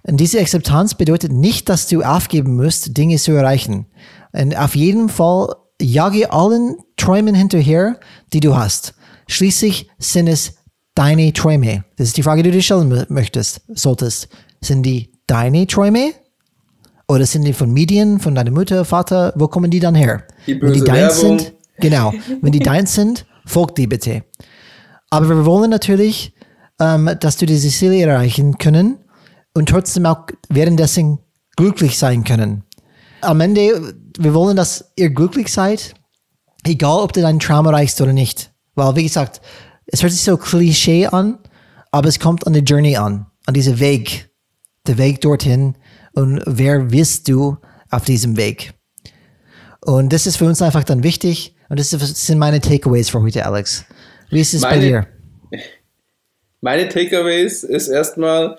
Speaker 1: Und diese Akzeptanz bedeutet nicht, dass du aufgeben musst, Dinge zu erreichen. Und auf jeden Fall jage allen Träumen hinterher, die du hast. Schließlich sind es deine Träume. Das ist die Frage, die du dir stellen mö- möchtest, solltest. Sind die deine Träume? Oder sind die von Medien, von deiner Mutter, Vater? Wo kommen die dann her?
Speaker 2: Die
Speaker 1: Wenn die
Speaker 2: böse
Speaker 1: deins
Speaker 2: Werbung.
Speaker 1: sind, genau. Wenn die deins sind, folgt die bitte. Aber wir wollen natürlich, ähm, dass du diese Ziele erreichen können und trotzdem auch währenddessen glücklich sein können. Am Ende, wir wollen, dass ihr glücklich seid, egal ob du deinen Traum erreichst oder nicht. Weil, wie gesagt, es hört sich so Klischee an, aber es kommt an die Journey an, an diesen Weg, der Weg dorthin und wer bist du auf diesem Weg. Und das ist für uns einfach dann wichtig und das sind meine Takeaways für heute, Alex. Wie ist es bei
Speaker 2: Meine-
Speaker 1: dir?
Speaker 2: Meine Takeaways ist erstmal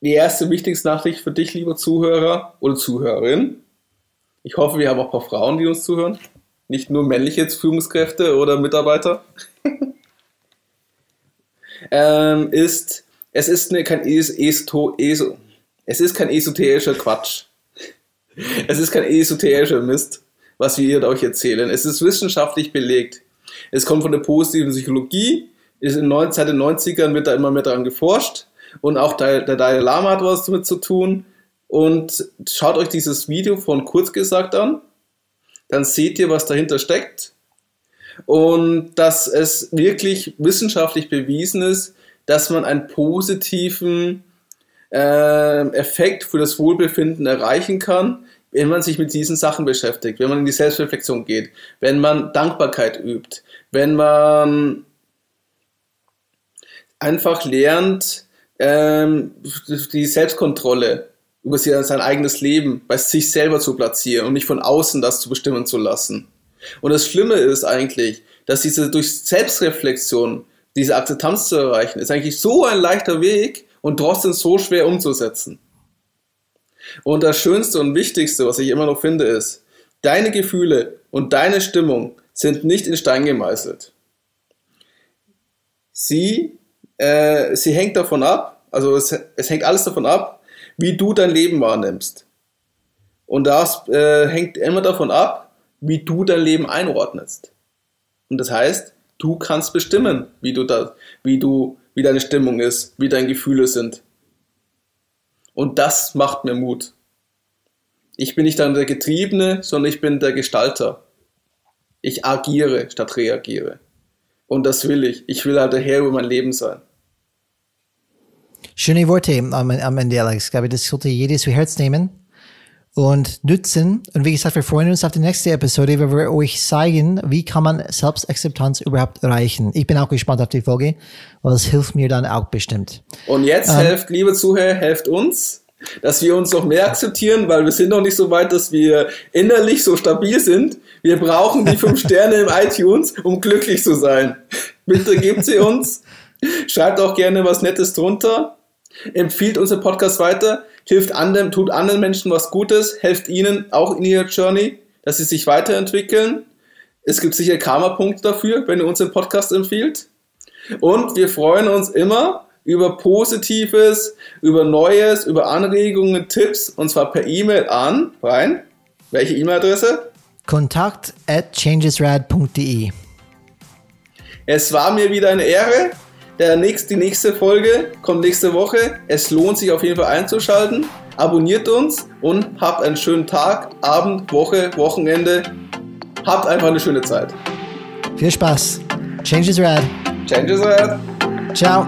Speaker 2: die erste wichtigste Nachricht für dich, lieber Zuhörer oder Zuhörerin. Ich hoffe, wir haben auch ein paar Frauen, die uns zuhören. Nicht nur männliche Führungskräfte oder Mitarbeiter. ähm, ist, es ist ne, kein es, esto, eso, es ist kein esoterischer Quatsch. Es ist kein esoterischer Mist, was wir euch erzählen. Es ist wissenschaftlich belegt. Es kommt von der positiven Psychologie. Ist in seit den 90ern wird da immer mehr daran geforscht. Und auch der, der Dalai Lama hat was damit zu tun. Und schaut euch dieses Video von kurz gesagt an. Dann seht ihr, was dahinter steckt. Und dass es wirklich wissenschaftlich bewiesen ist, dass man einen positiven äh, Effekt für das Wohlbefinden erreichen kann, wenn man sich mit diesen Sachen beschäftigt, wenn man in die Selbstreflexion geht, wenn man Dankbarkeit übt, wenn man einfach lernt, ähm, die Selbstkontrolle über sein eigenes Leben bei sich selber zu platzieren und nicht von außen das zu bestimmen zu lassen. Und das Schlimme ist eigentlich, dass diese durch Selbstreflexion diese Akzeptanz zu erreichen, ist eigentlich so ein leichter Weg und trotzdem so schwer umzusetzen. Und das Schönste und Wichtigste, was ich immer noch finde, ist, deine Gefühle und deine Stimmung sind nicht in Stein gemeißelt. Sie, äh, sie hängt davon ab, also es, es hängt alles davon ab, wie du dein Leben wahrnimmst. Und das äh, hängt immer davon ab, wie du dein Leben einordnest. Und das heißt, du kannst bestimmen, wie du da, wie du, wie deine Stimmung ist, wie deine Gefühle sind. Und das macht mir Mut. Ich bin nicht dann der Getriebene, sondern ich bin der Gestalter. Ich agiere statt reagiere. Und das will ich. Ich will halt der Herr über mein Leben sein.
Speaker 1: Schöne Worte am, am Ende, Alex. Ich glaube, das sollte jeder zu Herz nehmen. und nützen. Und wie gesagt, wir freuen uns auf die nächste Episode, wo wir euch zeigen, wie kann man Selbstakzeptanz überhaupt erreichen. Ich bin auch gespannt auf die Folge, weil es hilft mir dann auch bestimmt.
Speaker 2: Und jetzt ähm, helft, liebe Zuhörer, helft uns, dass wir uns noch mehr akzeptieren, weil wir sind noch nicht so weit, dass wir innerlich so stabil sind. Wir brauchen die fünf Sterne im iTunes, um glücklich zu sein. Bitte gebt sie uns. Schreibt auch gerne was Nettes drunter. Empfiehlt unseren Podcast weiter hilft anderen, tut anderen Menschen was Gutes, helft ihnen auch in ihrer Journey, dass sie sich weiterentwickeln. Es gibt sicher Karma-Punkte dafür, wenn ihr unseren Podcast empfiehlt. Und wir freuen uns immer über Positives, über Neues, über Anregungen, Tipps, und zwar per E-Mail an, Brian, welche E-Mail-Adresse?
Speaker 1: Kontakt at changesrad.de
Speaker 2: Es war mir wieder eine Ehre. Der nächste, die nächste Folge kommt nächste Woche. Es lohnt sich auf jeden Fall einzuschalten. Abonniert uns und habt einen schönen Tag, Abend, Woche, Wochenende. Habt einfach eine schöne Zeit.
Speaker 1: Viel Spaß. Change is rad.
Speaker 2: Change is rad.
Speaker 1: Ciao.